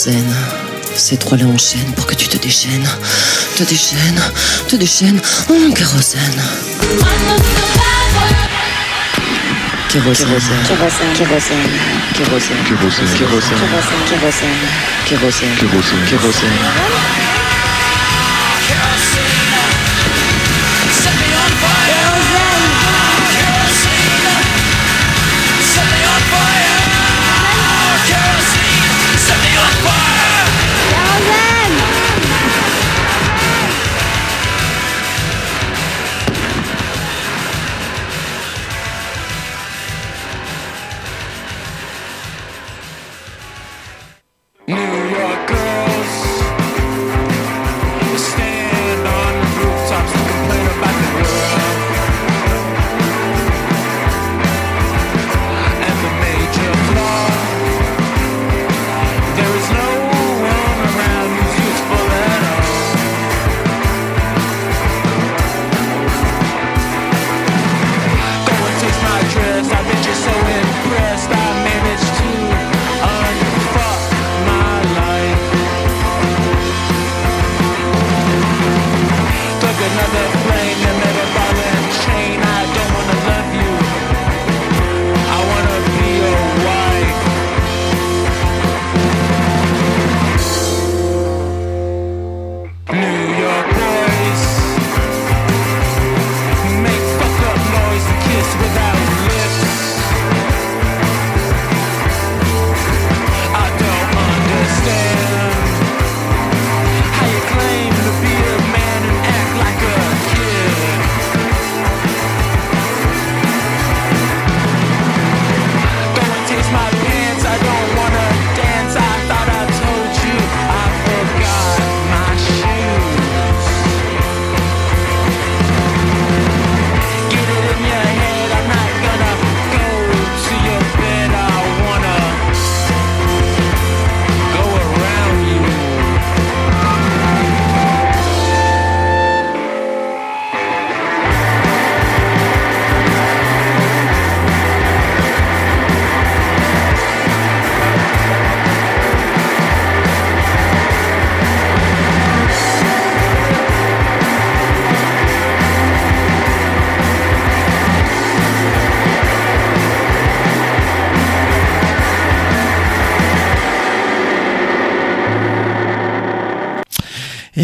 Zen, ces trois-là enchaînent pour que tu te déchaînes. Te déchaînes, te déchaînes en kérosène. Kérosène. Kérosène. Kérosène. Kérosène. Kérosène. Kérosène. Kérosène. Kérosène. Kérosène. Kérosène.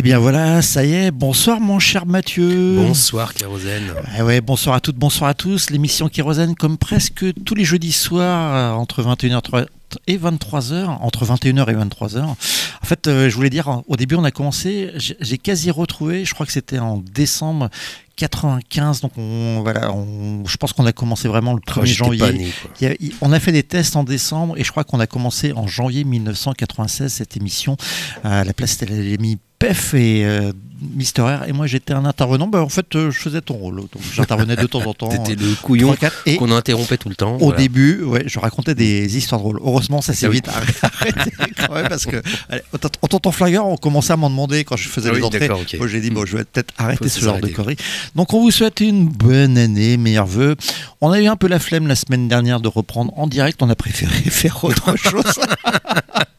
Bien voilà, ça y est. Bonsoir mon cher Mathieu. Bonsoir Kérosène. Eh ouais, bonsoir à toutes, bonsoir à tous. L'émission Kérosène, comme presque tous les jeudis soirs, euh, entre 21h30 et 23h, entre 21h et 23h. En fait, euh, je voulais dire, au début, on a commencé, j'ai quasi retrouvé, je crois que c'était en décembre 95, donc on, voilà, on- je pense qu'on a commencé vraiment le 1er Oh, j'étais janvier. pas né, quoi. Il y a- il- on a fait des tests en décembre et je crois qu'on a commencé en janvier 1996 cette émission. À la place, c'était l'ami Pef et euh, Mister R. Et moi, j'étais un intervenant. Bah, en fait, euh, je faisais ton rôle. Donc, j'intervenais de temps en temps. T'étais euh, le couillon qu'on interrompait tout le temps. au voilà. début, ouais, je racontais des histoires drôles. Heureusement, ça s'est Ah oui. vite arrêté quand même parce que allez, en tonton Flingueur, on commençait à m'en demander quand je faisais Ah les oui, entrées. d'accord, ok. Moi, j'ai dit bon, je vais peut-être arrêter Faut ce genre de conneries. Donc, on vous souhaite une bonne année, meilleurs vœux. On a eu un peu la flemme la semaine dernière de reprendre en direct. On a préféré faire autre chose.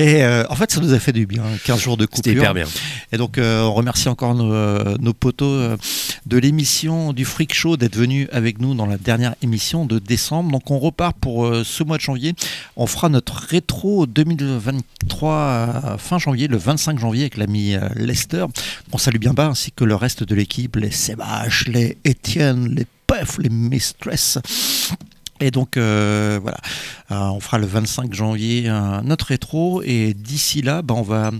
Et euh, en fait, ça nous a fait du bien. 15 jours de C'était coupure. hyper bien. Et donc, euh, on remercie encore nos, euh, nos potos de l'émission du Freak Show d'être venus avec nous dans la dernière émission de décembre. Donc, on repart pour ce mois de janvier. On fera notre rétro 2023 euh, fin janvier, le 25 janvier, avec l'ami Lester. On salue bien bas, ainsi que le reste de l'équipe, les Sébache, les Étienne, les Puff, les Mistress. Et donc euh, voilà, Euh, on fera le 25 janvier notre rétro. Et d'ici là, ben, on va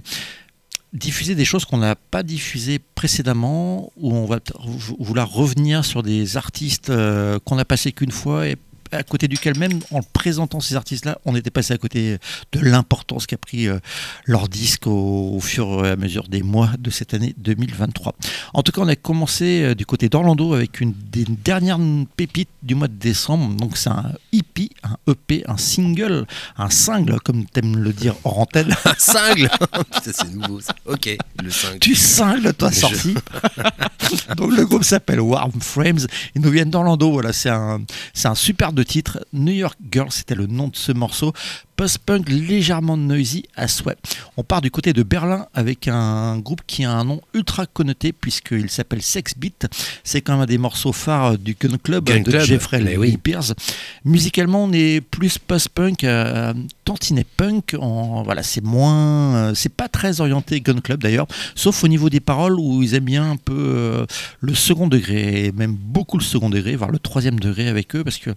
diffuser des choses qu'on n'a pas diffusées précédemment, où on va vouloir revenir sur des artistes euh, qu'on a passé qu'une fois à côté duquel même en présentant ces artistes-là, on était passé à côté de l'importance qu'a pris euh, leur disque au, au fur et à mesure des mois de cette année 2023. En tout cas, on a commencé euh, du côté d'Orlando avec une des dernières pépites du mois de décembre. Donc c'est un EP, un EP, un single, un single, comme t'aimes le dire hors antenne. Un Putain, c'est nouveau ça. Ok, le cingle. Tu cingles, toi, Je- sorti. Donc le groupe s'appelle Warm Frames. Ils nous viennent d'Orlando. Voilà, c'est un, c'est un super de titre. New York Girl, c'était le nom de ce morceau. Post-punk légèrement noisy à souhait. On part du côté de Berlin avec un groupe qui a un nom ultra connoté puisqu'il s'appelle Sex Beat. C'est quand même un des morceaux phares du Gun Club Gun de Club, Jeffrey Lee oui. Pierce. Musicalement, on est plus post-punk, euh, tantinet punk. En, voilà, c'est moins, euh, c'est pas très orienté Gun Club d'ailleurs, sauf au niveau des paroles où ils aiment bien un peu euh, le second degré, et même beaucoup le second degré, voire le troisième degré avec eux, parce que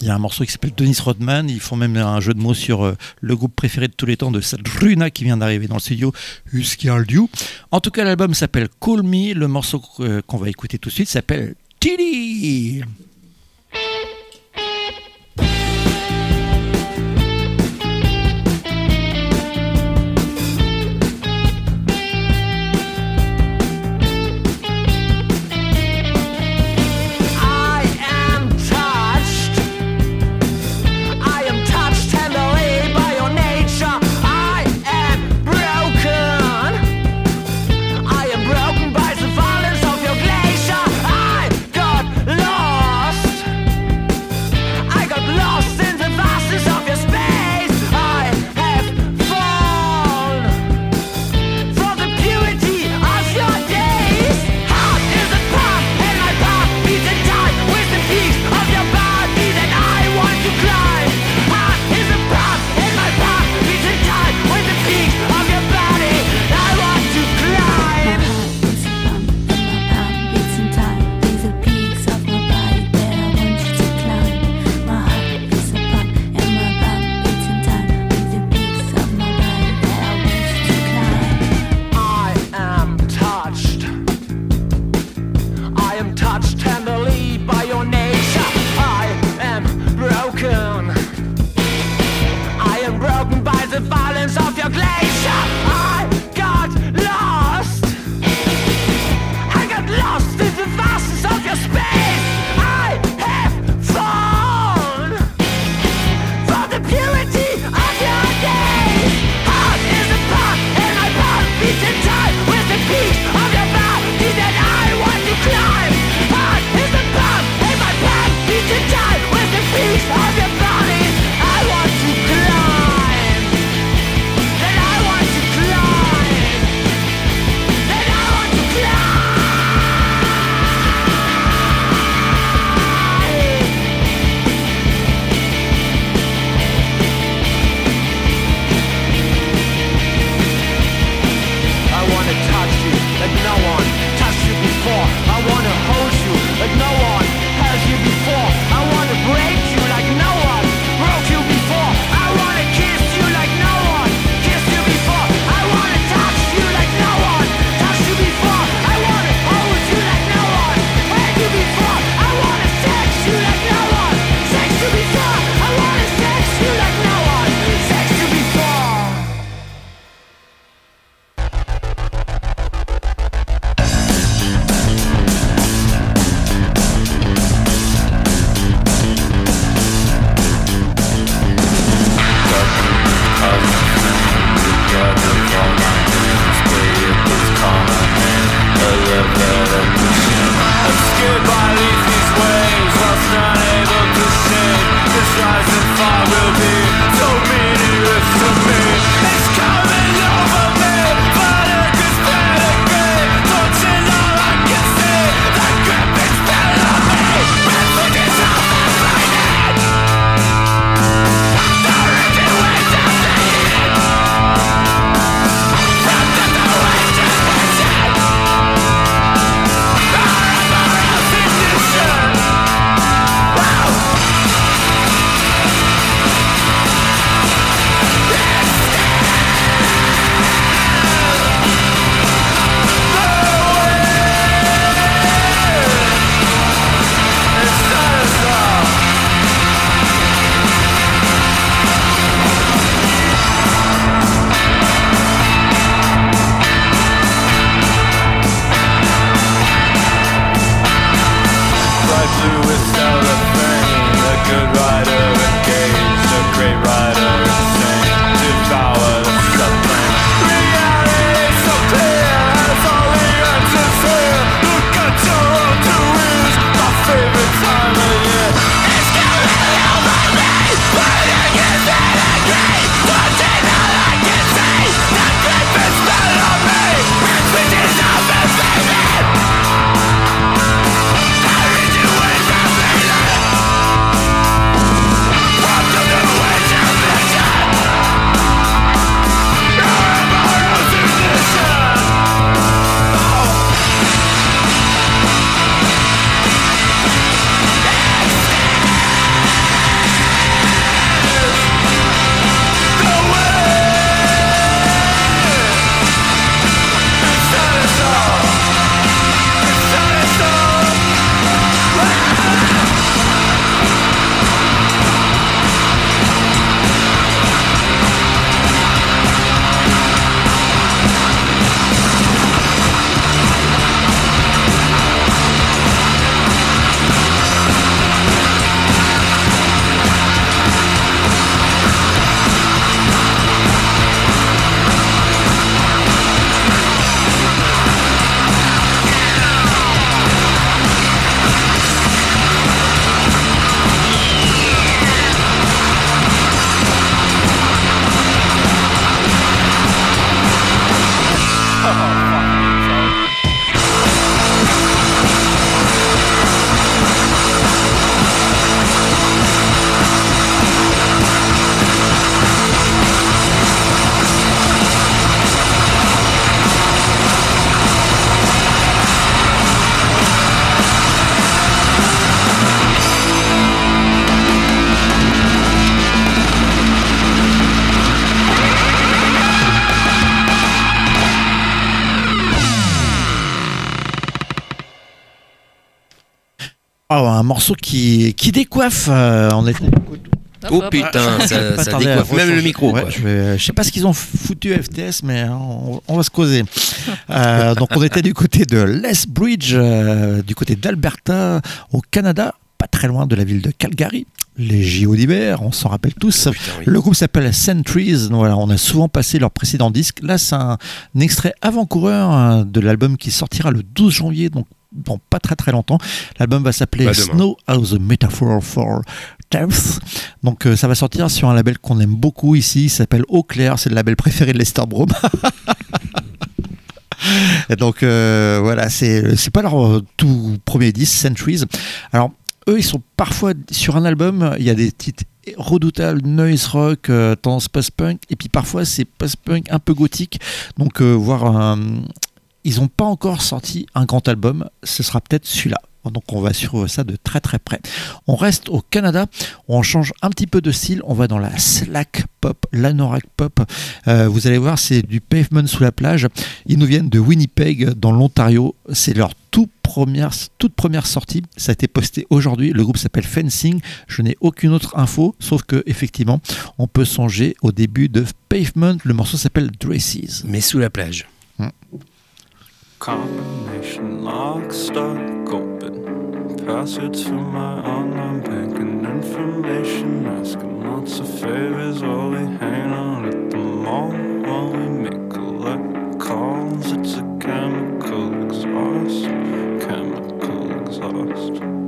il y a un morceau qui s'appelle Dennis Rodman. Ils font même un jeu de mots sur euh, le groupe préféré de tous les temps de Sadruna qui vient d'arriver dans le studio, Huskialdiu. En tout cas, l'album s'appelle Call Me. Le morceau euh, qu'on va écouter tout de suite s'appelle Tilly. Morceau qui, qui décoiffe. euh, on était. Oh putain, ça, ça Attendez, décoiffe même le micro. Ouais, quoi. je, vais- je sais pas ce qu'ils ont foutu FTS, mais on, on va se causer. Euh, donc on était du côté de Lethbridge, euh, du côté d'Alberta, au Canada, pas très loin de la ville de Calgary. Les JO d'hiver, on s'en rappelle tous. Putain, oui. Le groupe s'appelle Centuries. Donc Voilà, on a souvent passé leur précédent disque. Là, c'est un, un extrait avant-coureur hein, de l'album qui sortira le 12 janvier, donc dans pas très très longtemps. L'album va s'appeler Bah. Snow as a Metaphor for Death. Donc euh, ça va sortir sur un label qu'on aime beaucoup ici. Il s'appelle Eau Claire. C'est le label préféré de Lester Brome. Et donc euh, voilà, c'est c'est pas leur tout premier disque, Centuries. Alors eux, ils sont parfois sur un album, il y a des titres redoutables, noise rock, euh, tendance post-punk, et puis parfois c'est post-punk un peu gothique. Donc euh, voir un- ils n'ont pas encore sorti un grand album, ce sera peut-être celui-là. Donc on va suivre ça de très très près. On reste au Canada, on change un petit peu de style, on va dans la slack pop, l'anorak pop. Euh, vous allez voir, c'est du pavement sous la plage. Ils nous viennent de Winnipeg, dans l'Ontario. C'est leur tout première, toute première sortie. Ça a été posté aujourd'hui. Le groupe s'appelle Fencing. Je n'ai aucune autre info, sauf que effectivement, on peut songer au début de Pavement. Le morceau s'appelle Dresses. Mais sous la plage. Combination lock, stock, open. Passwords for my online banking information. Asking lots of favors while we hang out at the mall. While we make collect calls, it's a chemical exhaust. Chemical exhaust.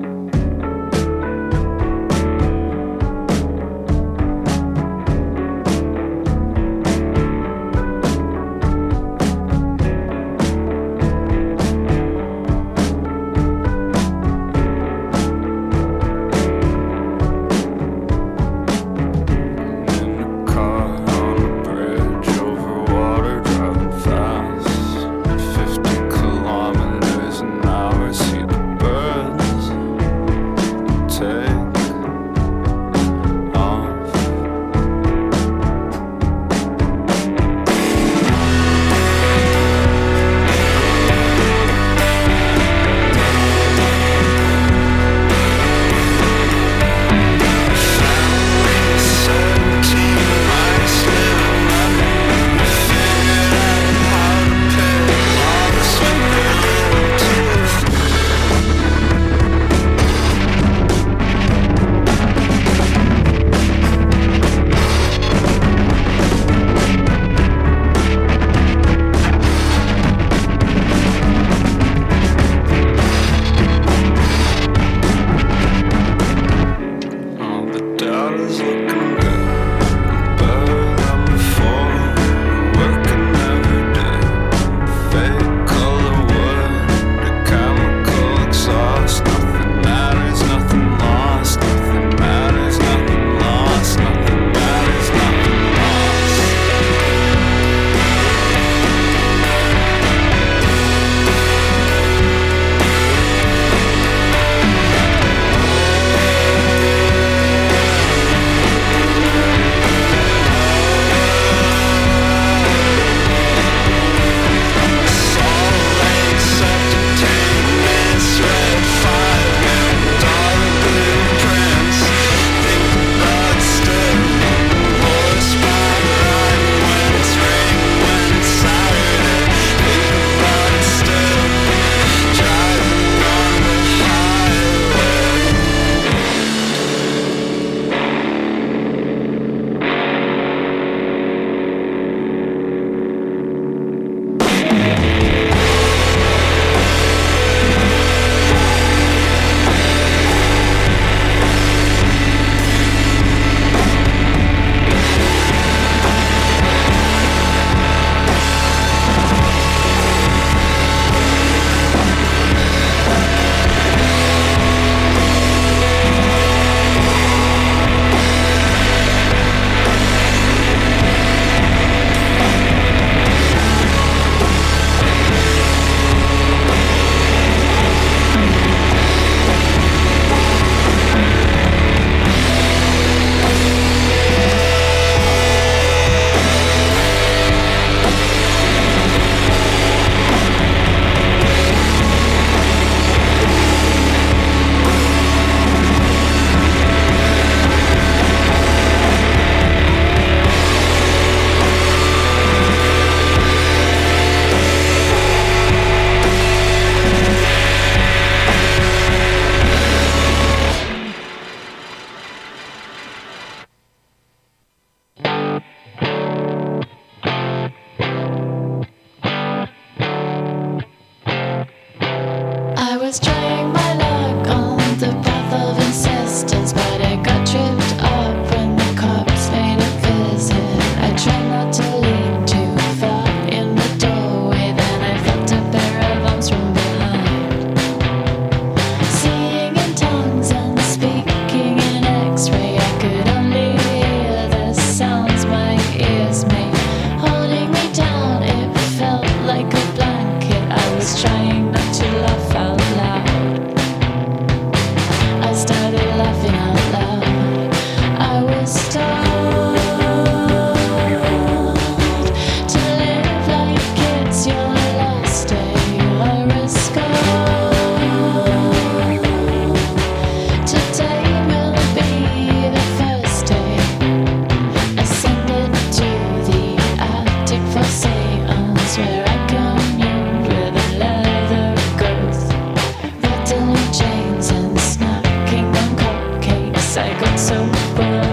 Bye.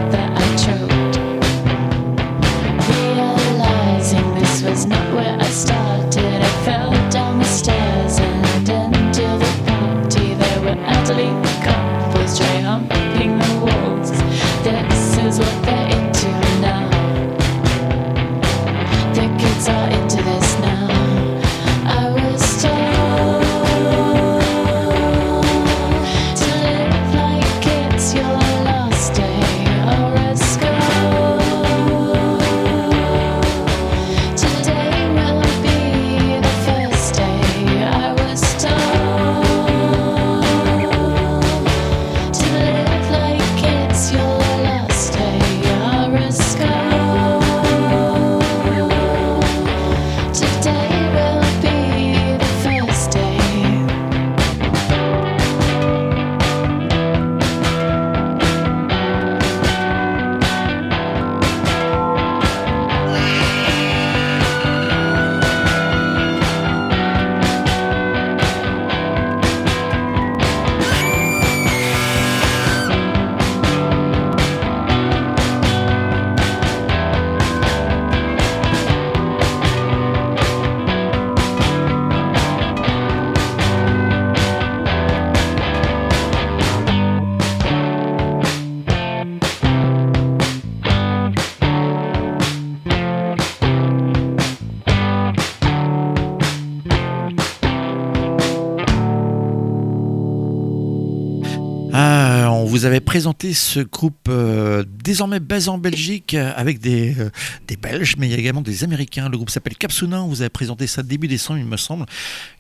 Vous avait présenté ce groupe euh, désormais basé en Belgique euh, avec des, euh, des Belges, mais il y a également des Américains. Le groupe s'appelle Capsuna. On vous avait présenté ça début décembre, il me semble.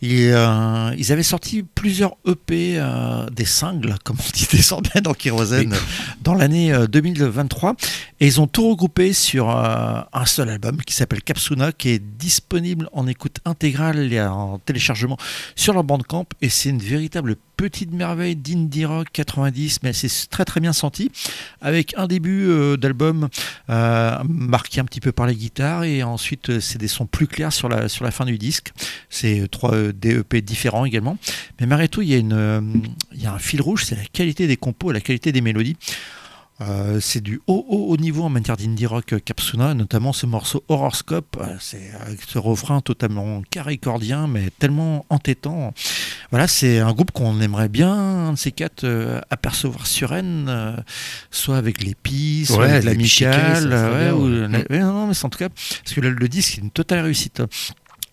Et, euh, ils avaient sorti plusieurs EP, des singles, comme on dit désormais dans Kérosène, dans l'année euh, 2023. Et ils ont tout regroupé sur euh, un seul album qui s'appelle Capsuna, qui est disponible en écoute intégrale et en téléchargement sur leur bandcamp. Et c'est une véritable petite merveille d'indie rock 90, mais c'est très très bien senti, avec un début euh, d'album euh, marqué un petit peu par les guitares, et ensuite c'est des sons plus clairs sur la, sur la fin du disque. C'est trois DEP différents également. Mais malgré tout, il y, a il y a un fil rouge, c'est la qualité des compos la qualité des mélodies. Euh, c'est du haut, haut, haut niveau en matière d'indie rock euh, Capsuna, notamment ce morceau Horoscope. Euh, C'est avec ce refrain totalement caricordien, mais tellement entêtant. Voilà, c'est un groupe qu'on aimerait bien, un de ces quatre, euh, apercevoir sur Rennes, euh, soit avec les pistes, soit Ouais, avec ouais, ouais. la- ouais, non, non, mais c'est en tout cas, parce que le, le disque, c'est une totale réussite.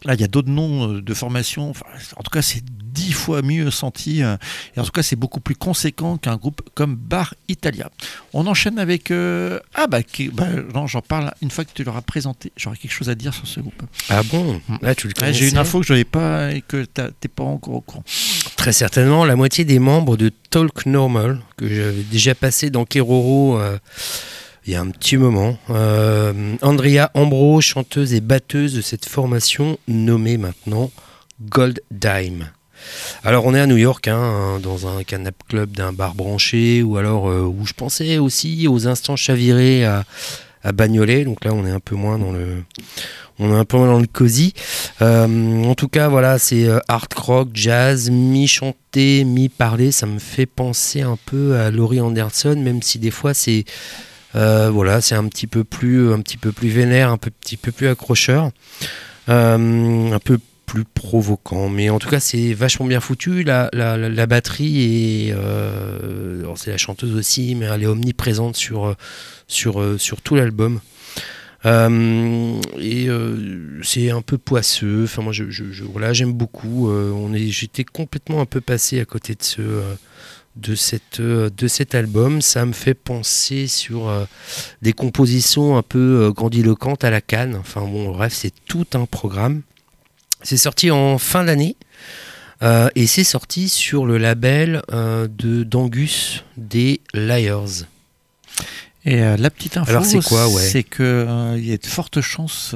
Là, il y a d'autres noms de formation. Enfin, en tout cas, c'est dix fois mieux senti. euh, Et en tout cas, c'est beaucoup plus conséquent qu'un groupe comme Bar Italia. On enchaîne avec. euh, Ah, bah, qui- bah, non, j'en parle une fois que tu l'auras présenté. J'aurai quelque chose à dire sur ce groupe. Ah bon? Là, tu le Ouais, J'ai une info que je n'avais pas et que t'es pas encore au courant. Très certainement, la moitié des membres de Talk Normal, que j'avais déjà passé dans Keroro euh, il y a un petit moment. Euh, Andrea Ambro, chanteuse et batteuse de cette formation nommée maintenant Gold Dime. Alors on est à New York, hein, dans un canap club d'un bar branché, ou alors euh, où je pensais aussi aux instants chavirés à, à Bagnolet. Donc là on est un peu moins dans le, on est un peu moins dans le cosy. Euh, en tout cas, voilà, c'est euh, hard rock, jazz, mi-chanté, mi-parlé. Ça me fait penser un peu à Laurie Anderson, même si des fois c'est un petit peu plus, un peu plus vénère, un petit peu plus accrocheur, un peu plus provoquant. Mais en tout cas, c'est vachement bien foutu. La, la, la- batterie est, euh, c'est la chanteuse aussi, mais elle est omniprésente sur sur euh, sur tout l'album. Euh, et c'est un peu poisseux. Enfin, moi, je, je- je- j'aime beaucoup. On est, j'étais complètement un peu passé à côté de ce, de cette, de cet album. Ça me fait penser sur des compositions un peu grandiloquentes à la canne. Enfin bon, bref, c'est tout un programme. C'est sorti en fin d'année. euh, et c'est sorti sur le label euh, de d'Angus des Liars. Et euh, la petite info, c'est ouais? que il y a de fortes chances.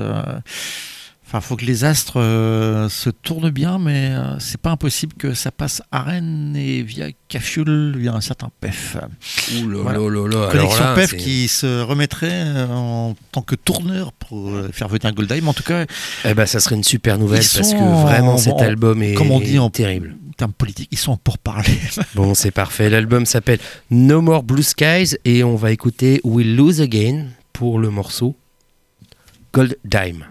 Enfin, faut que les astres euh, se tournent bien, mais euh, c'est pas impossible que ça passe à Rennes et via Cafioul, via un certain PEF. Ouh là Voilà. là là Connexion là, PEF qui se remettrait euh, en tant que tourneur pour faire venir Goldheim. En tout cas, Eh ben, ça serait une super nouvelle parce que vraiment en- cet en- album est comme on dit en terrible. en termes politiques, ils sont pour parler. Bon, c'est parfait. L'album s'appelle No More Blue Skies et on va écouter We Lose Again pour le morceau Gold Dime.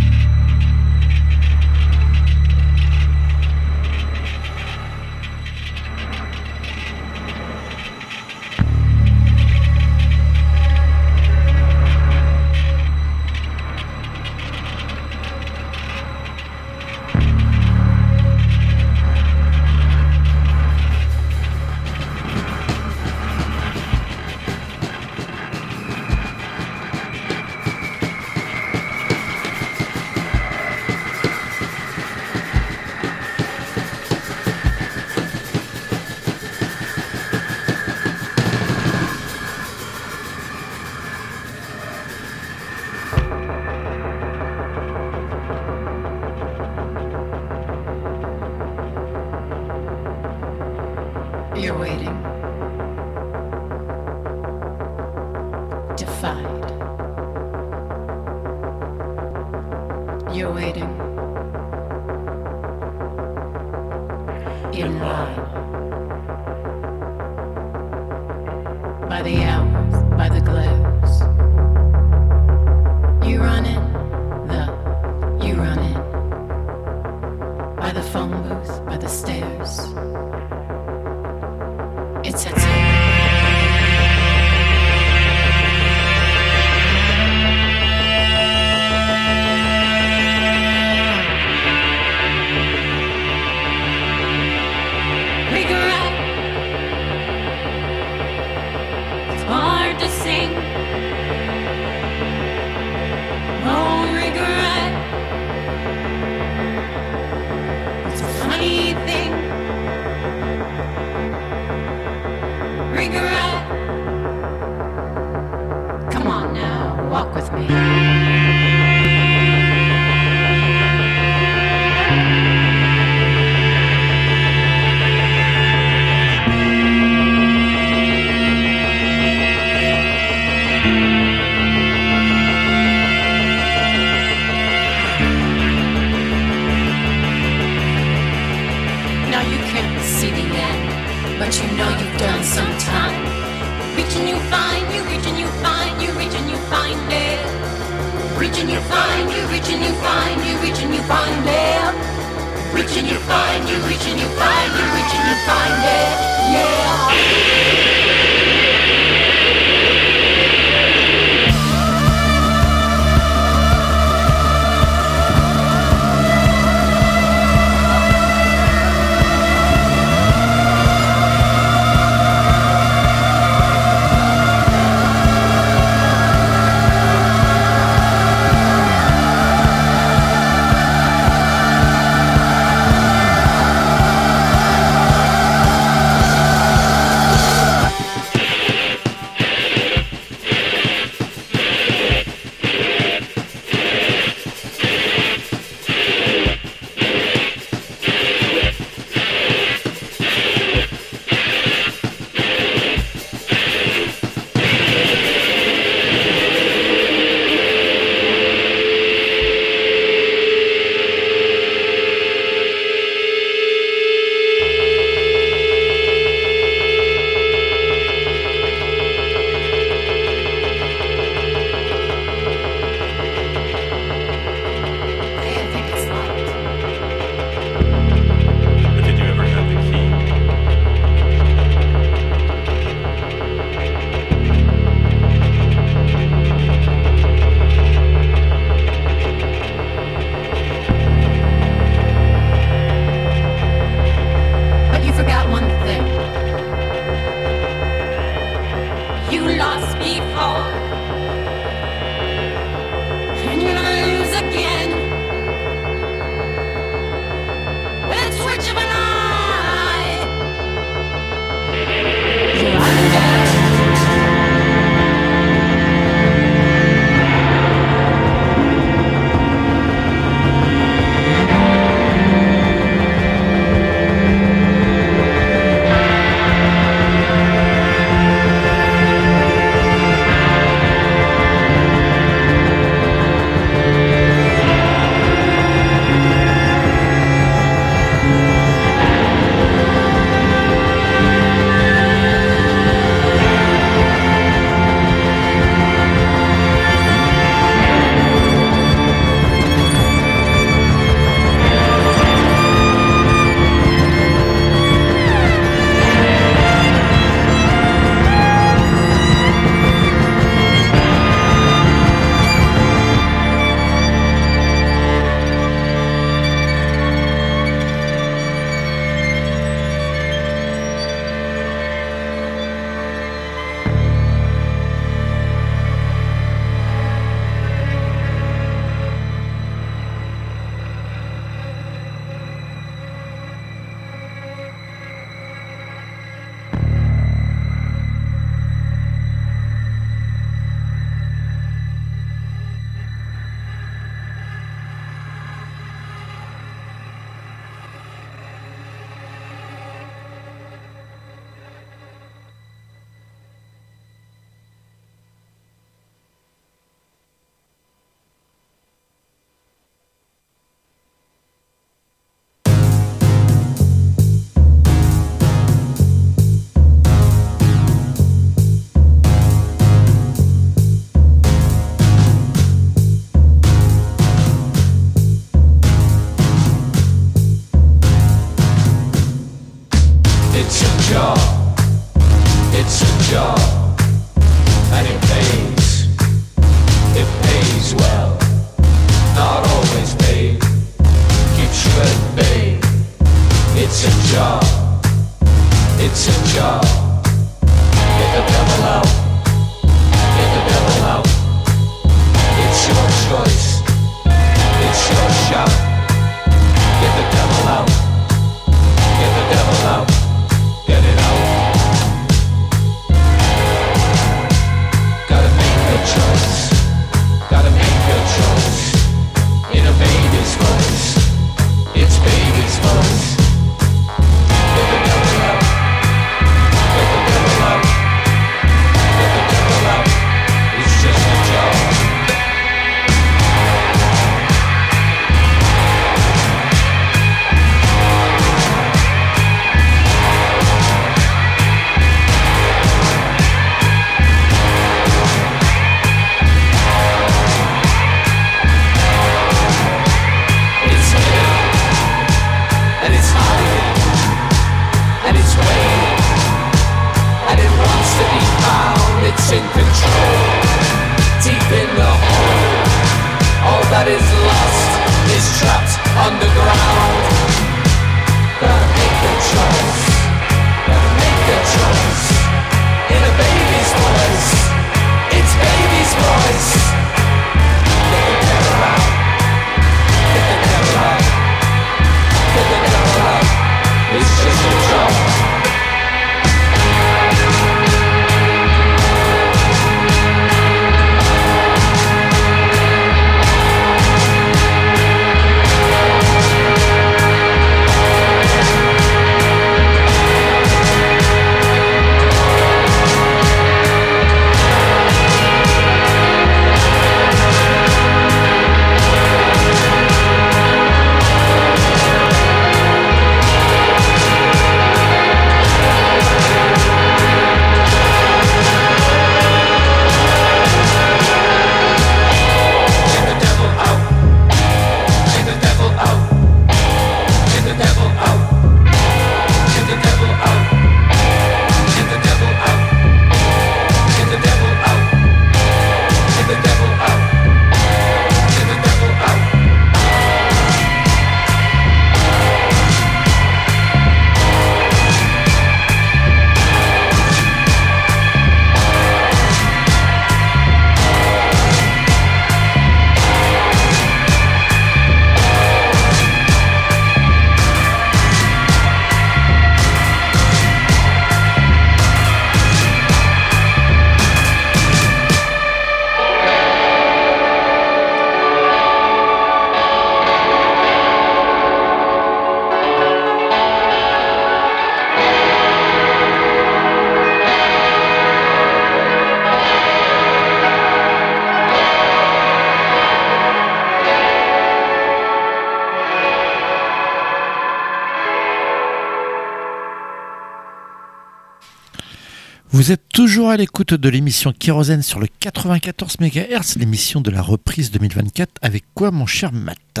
Vous êtes toujours à l'écoute de l'émission Kérosène sur le 94 MHz, l'émission de la reprise 2024. Avec quoi, mon cher Matt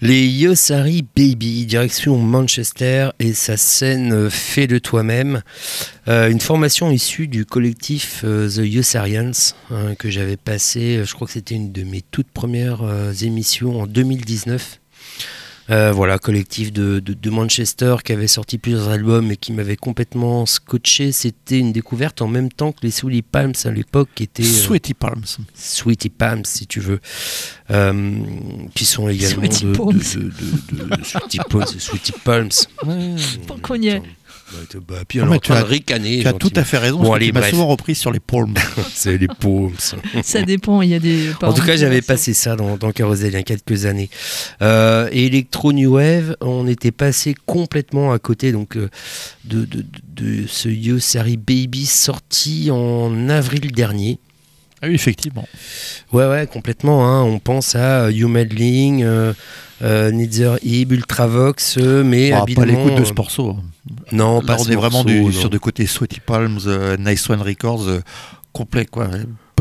Les Yosari Baby, direction Manchester et sa scène fait de toi-même. Euh, une formation issue du collectif euh, The Yosarians hein, que j'avais passé, euh, je crois que c'était une de mes toutes premières émissions en 2019. Euh, voilà, collectif de, de- de Manchester qui avait sorti plusieurs albums et qui m'avait complètement scotché. C'était une découverte en même temps que les Souli Palms à l'époque, qui étaient euh, Sweaty Palms. Sweetie Palms, si tu veux, euh, qui sont également Sweaty de, Palms. de, de, de- de Sweetie Palms, Sweetie. Tant qu'on y est. Bah, bah, puis en tu as- de ricaner. Tu as tout à fait raison, Bon, allez, tu m'as souvent repris sur les palms. C'est les Palms. Ça dépend, il y a des. En tout cas, j'avais passé ça dans, dans Carousel il y a quelques années. Euh, et Electro New Wave, on était passé complètement à côté donc, euh, de, de, de ce Yosari Baby sorti en avril dernier. Ah oui, effectivement. Ouais, ouais, complètement. hein. On pense à You Meddling, euh, euh, Neither Ib, Ultravox, euh, mais Bon, pas l'écoute de euh, ce morceau. Non, Là, pas on ce est vraiment du- sur de côté Sweaty Palms, euh, Nice One Records, euh, complet quoi.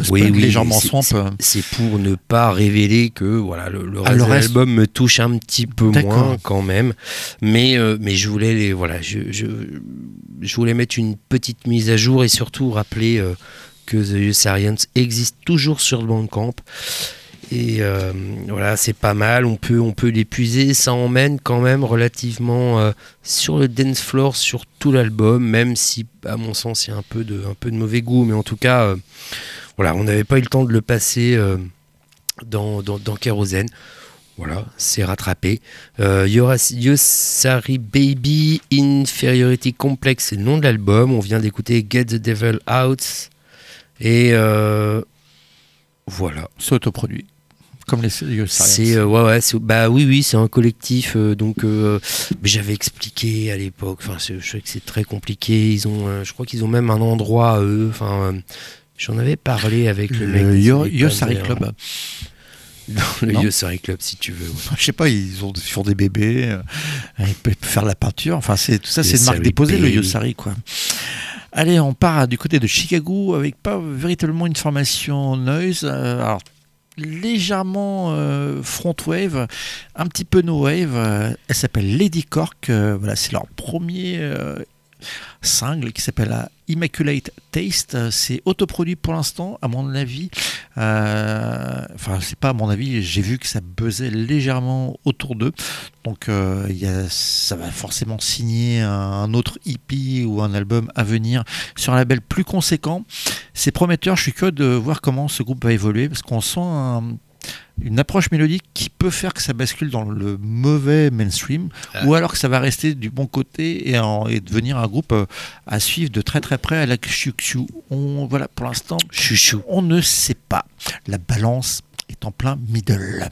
Oui, oui, légèrement c'est- swamp. c'est- euh. Pour ne pas révéler que voilà le, le Ah, reste de l'album me touche un petit peu moins quand même, mais euh, mais je voulais les voilà je, je, je voulais mettre une petite mise à jour et surtout rappeler euh, que The Yossarians existe toujours sur le Bandcamp. Et euh, voilà, c'est pas mal, on peut, on peut l'épuiser, ça emmène quand même relativement euh, sur le dance floor sur tout l'album, même si à mon sens il y a un peu de, un peu de mauvais goût, mais en tout cas, euh, voilà, on n'avait pas eu le temps de le passer dans, dans, dans Kérosène. Voilà, c'est rattrapé. Euh, Yosari Baby Inferiority Complex, c'est le nom de l'album. On vient d'écouter Get the Devil Out. Et euh, voilà. C'est autoproduit. Comme les Serious C'est euh, ouais bah oui oui c'est un collectif euh, donc euh, j'avais expliqué à l'époque enfin je sais que c'est très compliqué ils ont je crois qu'ils ont même un endroit à eux enfin j'en avais parlé avec le, mec Le des Yo- Yosari. Club. Le. Yosari Club si tu veux ouais. Je sais pas, ils, ont, ils font des bébés, ils peuvent faire la peinture. Enfin, c'est tout ça, c'est une marque déposée, le. Yosari, quoi. Allez, on part du côté de Chicago avec pas véritablement une formation noise. euh, alors, légèrement euh, front wave, un petit peu no wave. euh, elle s'appelle Lady Cork. voilà, c'est leur premier single qui s'appelle Immaculate Taste. C'est autoproduit pour l'instant, à mon avis. Euh, Enfin, c'est pas à mon avis. J'ai vu que ça buzzait légèrement autour d'eux. Donc, euh, y a, ça va forcément signer un, autre EP ou un album à venir sur un label plus conséquent. C'est prometteur. Je suis curieux de voir comment ce groupe va évoluer parce qu'on sent un- une approche mélodique qui peut faire que ça bascule dans le mauvais mainstream Ah. ou alors que ça va rester du bon côté et, en- et devenir un groupe euh, à suivre de très très près à la Xiu On Voilà, pour l'instant, chouchou on ne sait pas. La balance est en plein middle.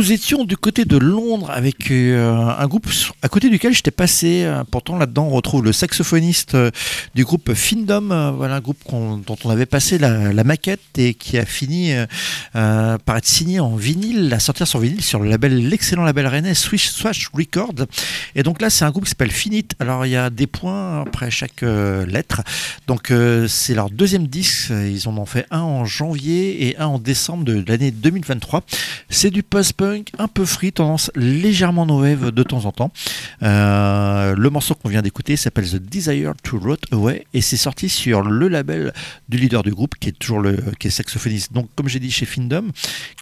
Nous étions du côté de Londres avec euh, un groupe à côté duquel j'étais passé. Euh, Pourtant, là-dedans, on retrouve le saxophoniste euh, du groupe Findom, voilà un groupe dont on avait passé la, maquette et qui a fini par être signé en vinyle, à sortir sur vinyle sur le label, l'excellent label rennais Swish Swash Records. Et donc là, c'est un groupe qui s'appelle Finite. Alors, il y a des points après chaque lettre. Donc, c'est leur deuxième disque. Ils en ont fait un en janvier et un en décembre de l'année 2023. C'est du post-punk un peu free, tendance légèrement no wave de temps en temps. Euh, le morceau qu'on vient d'écouter s'appelle The Desire to Rot Away et c'est sorti sur le label du leader du groupe qui est toujours le qui est saxophoniste. Donc, comme j'ai dit chez Findom,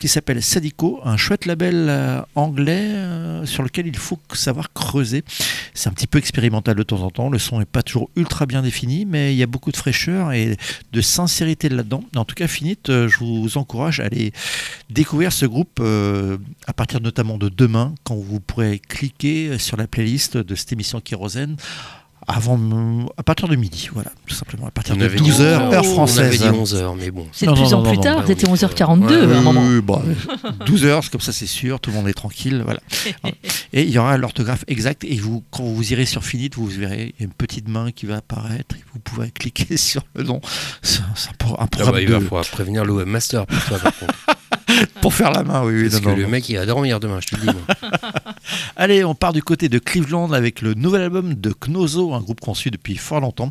qui s'appelle Sadiko, un chouette label euh, anglais euh, sur lequel il faut savoir creuser. C'est un petit peu expérimental de temps en temps. Le son n'est pas toujours ultra bien défini, mais il y a beaucoup de fraîcheur et de sincérité là-dedans. En tout cas, Finite, je vous encourage à aller découvrir ce groupe à partir notamment de demain, quand vous pourrez cliquer sur la playlist de cette émission Kérosène. Avant, à partir de midi, voilà, tout simplement, à partir On de avait dit 12h, 11 heure On avait française. dit 11h, mais bon. C'est de Non, plus non, en non, plus non, tard, bah c'était oui, 11h42 ouais, à un moment. Oui, bah, 12 heures, c'est comme ça, c'est sûr, tout le monde est tranquille, voilà. Et il y aura l'orthographe exacte, et vous, quand vous irez sur Finite, vous verrez, il y a une petite main qui va apparaître, et vous pourrez cliquer sur le nom. C'est un, c'est un pro- un Ah programme bah, il va de- falloir prévenir le webmaster pour toi, par contre. pour faire la main, oui, oui. Parce non, que non, le non. mec, il va dormir demain, je te le dis. Allez, on part du côté de Cleveland avec le nouvel album de Knozo, un groupe suit depuis fort longtemps.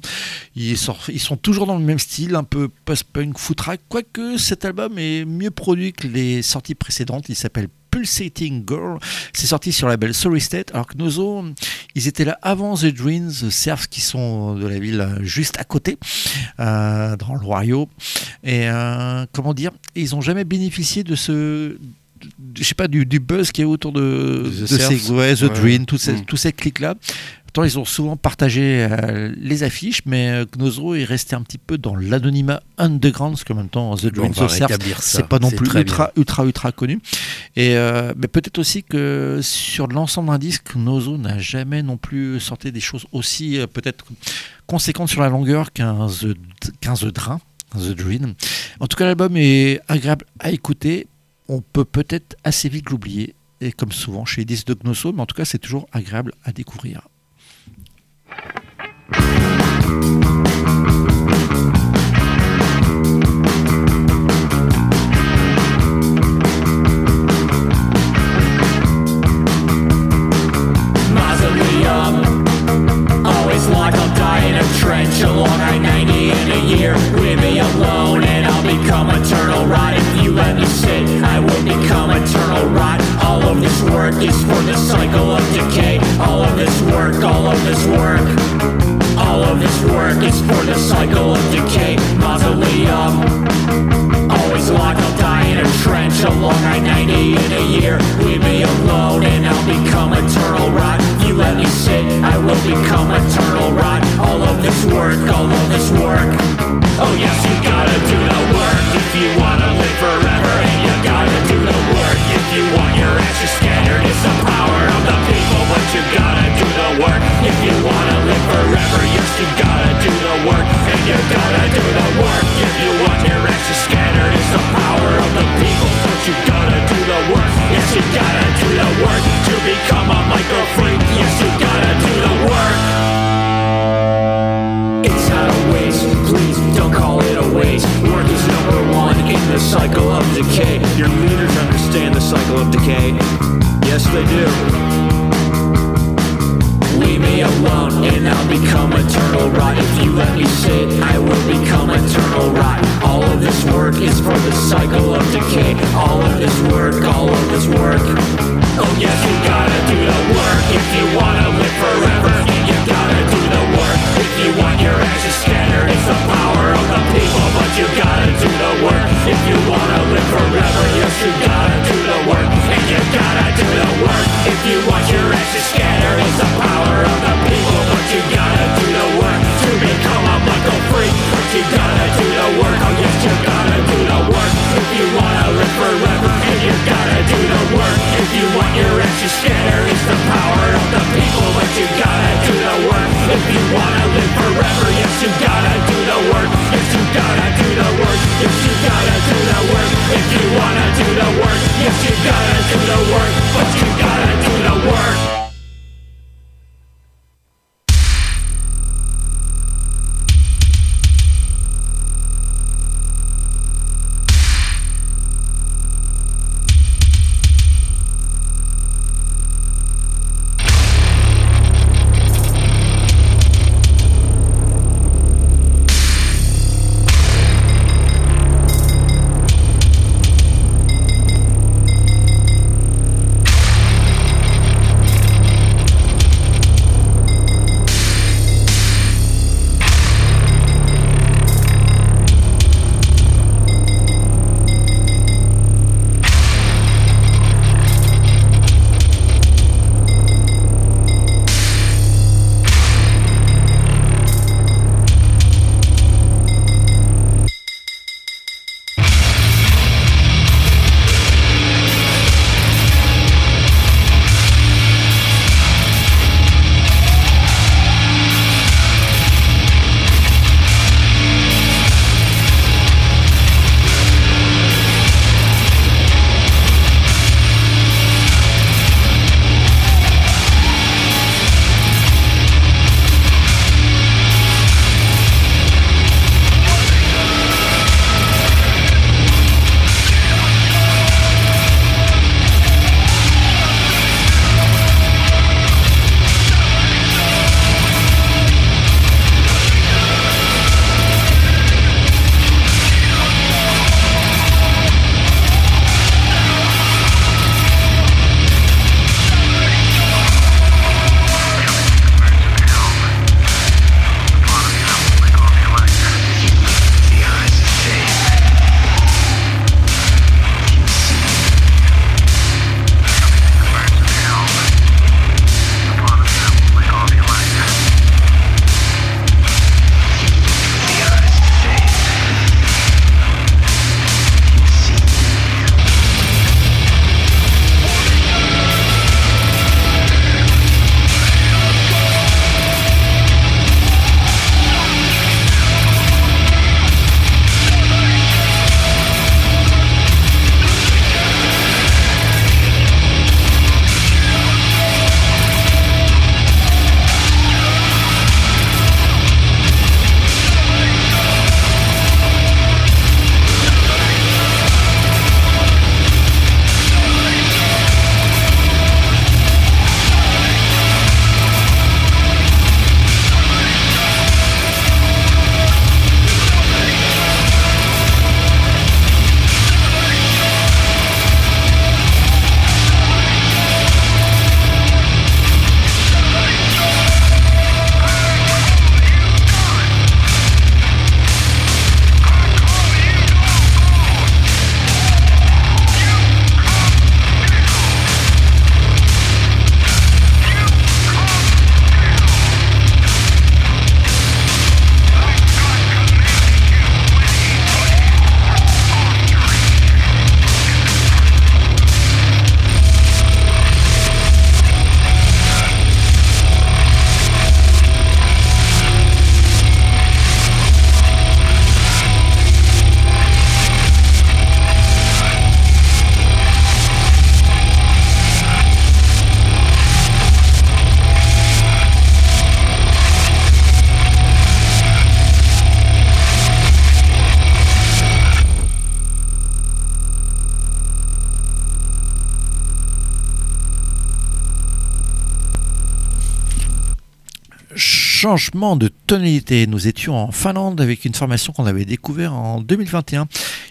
Ils, sont toujours dans le même style, un peu post-punk, footrack, quoique cet album est mieux produit que les sorties précédentes. Il s'appelle Pulsating Girl. C'est sorti sur la label Sorry State, alors que ils étaient là avant The Dreams, Serfs, qui sont de la ville juste à côté, euh, dans le Royaume. Et euh, comment dire, ils n'ont jamais bénéficié de ce je sais pas du, du buzz qui est autour de, The de Serfs. ces ouais, The Ouais. Dream, tous ces, Mm. tous ces clics là. Pourtant, ils ont souvent partagé euh, les affiches, mais euh, Gnozro est resté un petit peu dans l'anonymat underground, parce même temps, The Dream, ça. c'est pas non plus ultra, ultra, ultra connu. Et euh, mais peut-être aussi que sur l'ensemble d'un disque, Nozo n'a jamais non plus sorti des choses aussi euh, peut-être conséquentes sur la longueur qu'un The, The Drain, The Dream. En tout cas, l'album est agréable à écouter. On peut peut-être assez vite l'oublier, et comme souvent chez disques de Gnoso, mais en tout cas, c'est toujours agréable à découvrir. Mausoleum. Always like I'll die in a trench along I-90 in a year. Is for the cycle of decay. All of this work, all of this work. All of this work is for the cycle of decay. Mausoleum. Always locked, I'll die in a trench along I-90 in a year. Leave me alone and I'll become eternal rot. You let me sit, I will become eternal rot. All of this work, all of this work. Oh yes, you gotta do the work if you wanna live forever. You gotta do the work if you want your ashes scattered. It's the power of the people, but you gotta do the work. Yes, you gotta do the work to become a micro freak. Yes, you gotta do the work. It's not a waste, please don't call it a waste. Work is number one in the cycle of decay. Your leaders understand the cycle of decay. Yes, they do. Alone and I'll become eternal rot. If you let me sit, I will become eternal rot. All of this work is for the cycle of decay. All of this work, all of this work. Oh yes, you gotta do the work if you wanna live forever. You gotta do the work if you want your ashes scattered. It's the power of the people, but you gotta do the work if you wanna live forever. Yes, you gotta do the work, and you gotta if you want your ashes scattered, it's the power of the people. But you gotta do the work to become a Michael Free. But you gotta do the work. Oh yes, you gotta do the work. If you wanna live forever, and you gotta do the work. If you want your ashes scattered, it's the power of the people. But you gotta do the work. If you wanna live forever, yes, you gotta do the work. Yes, you gotta do the work. Yes, you gotta do the work. If you wanna do the work, yes, you gotta do the work. But you gotta changement de tonalité. Nous étions en Finlande avec une formation qu'on avait découvert en 2021.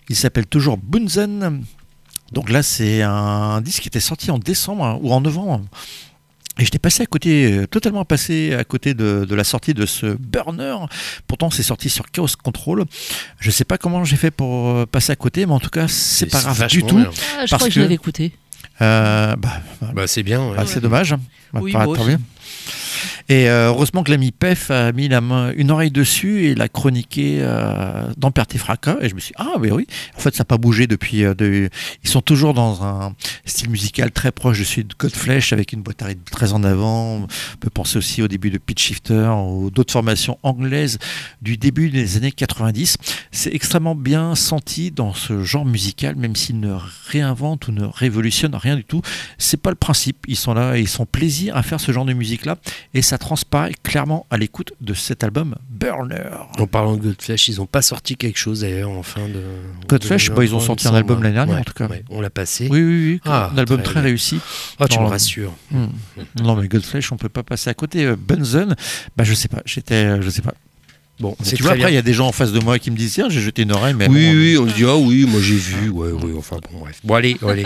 Il s'appelle toujours Bunzen. Donc là, c'est un disque qui était sorti en décembre hein, ou en novembre. Et j'étais passé à côté, euh, totalement passé à côté de, de la sortie de ce burner. Pourtant, c'est sorti sur Chaos Control. Je sais pas comment j'ai fait pour euh, passer à côté, mais en tout cas, c'est pas grave du tout. Ah, je Parce crois que, que- je l'avais écouté. Euh, bah, Bah, c'est bien. ouais. ah, c'est dommage. Bah, Oui, pas- Et euh, heureusement que l'ami Pef a mis la main, une oreille dessus et l'a chroniqué euh, dans Perte et Fracas. Et je me suis dit, ah, mais oui, en fait, ça n'a pas bougé depuis. euh, Ils sont toujours dans un style musical très proche de celui de Godflesh avec une boîte à rythme très en avant. On peut penser aussi au début de Pitch Shifter ou d'autres formations anglaises du début des années 90. C'est extrêmement bien senti dans ce genre musical, même s'ils ne réinventent ou ne révolutionnent rien du tout. C'est pas le principe. Ils sont là et ils sont plaisir à faire ce genre de musique-là. Et ça transparaît clairement à l'écoute de cet album Burner. En parlant de Godflesh, ils n'ont pas sorti quelque chose d'ailleurs en fin de. Godflesh, bah, ils ont 2023, sorti un album l'année dernière, Ouais, en tout cas. ouais, on l'a passé. Oui, oui, oui. Ah, un album très réussi. Oh, tu me rassures. Hmm. Non, mais Godflesh, on peut pas passer à côté. Euh, Bunzen, bah, je sais pas. J'étais, euh, je sais pas. Bon, tu vois, après, il y a des gens en face de moi qui me disent tiens, j'ai jeté une oreille, mais. Oui, bon, oui, on se dit ah oui, moi j'ai vu, ouais, oui, enfin bon, bref. Bon allez, allez.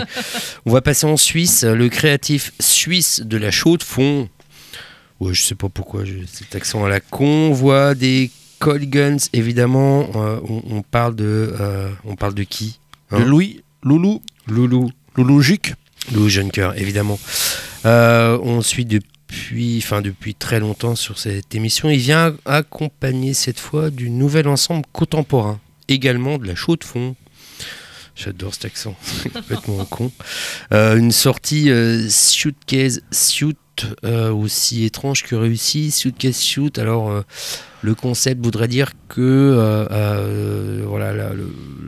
on va passer en Suisse. Le créatif suisse de la chaude fond. Ouais, je sais pas pourquoi j'ai cet accent à la con. On voit des Colguns, évidemment. euh, on, on parle de, euh, on parle de qui De Hein Louis, Loulou, Loulou. Loulou Juc. Lou Junker, évidemment. Euh, on suit depuis, enfin depuis très longtemps sur cette émission. Il vient accompagné cette fois du nouvel ensemble contemporain, également de la chaux de fond. J'adore cet accent, c'est complètement con. Euh, une sortie euh, Suitcase Suit, euh, aussi étrange que réussie. Suitcase Shoot, alors euh, le concept voudrait dire que voilà, la,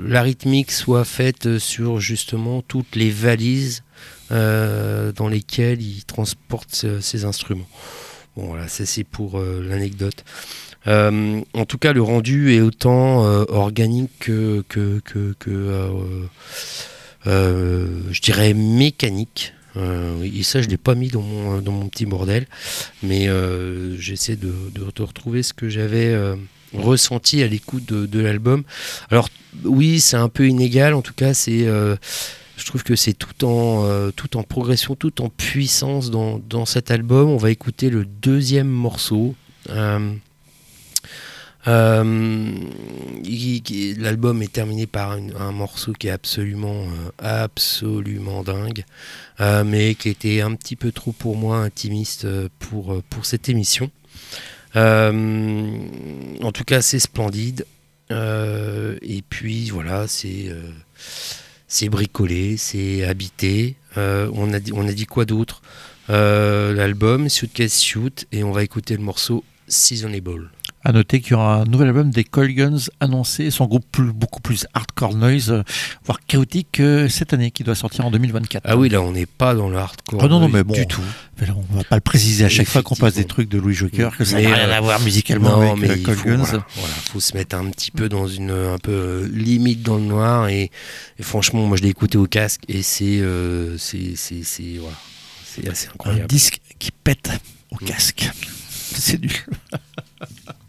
la rythmique soit faite sur justement toutes les valises dans lesquelles il transporte ses instruments. Bon voilà, ça c'est pour l'anecdote. Euh, en tout cas, le rendu est autant euh, organique que, que, que, euh, euh, je dirais mécanique. Et ça, je l'ai pas mis dans mon, dans mon petit bordel, mais j'essaie de, de- retrouver ce que j'avais ressenti à l'écoute de, l'album. Alors oui, c'est un peu inégal. En tout cas, c'est je trouve que c'est tout en, tout en progression, tout en puissance dans, dans cet album. On va écouter le deuxième morceau. L'album est terminé par un morceau qui est absolument, euh, absolument dingue, euh, mais qui était un petit peu trop pour moi intimiste euh, pour, euh, pour cette émission. Euh, en tout cas, c'est splendide. Euh, et puis voilà, c'est euh, c'est bricolé, c'est habité. Euh, on, a dit, on a dit quoi d'autre? Euh, L'album Suitcase Shoot et on va écouter le morceau Seasonable. À noter qu'il y aura un nouvel album des Colguns annoncé, son groupe plus- beaucoup plus hardcore noise, euh, voire chaotique cette année, qui doit sortir en 2024. Ah oui, là on n'est pas dans le hardcore Ah non, non, mais bon. du tout. Mais là, on va pas le préciser à chaque fois qu'on passe des trucs de Louis Joker, que ça n'a rien euh, à voir musicalement Non, avec mais euh, il faut, Colguns. voilà, voilà, faut se mettre un petit peu dans une un peu limite dans le noir et, et franchement, moi je l'ai écouté au casque et c'est euh, c'est voilà, c'est assez Un incroyable. disque qui pète au Mm. casque. C'est du.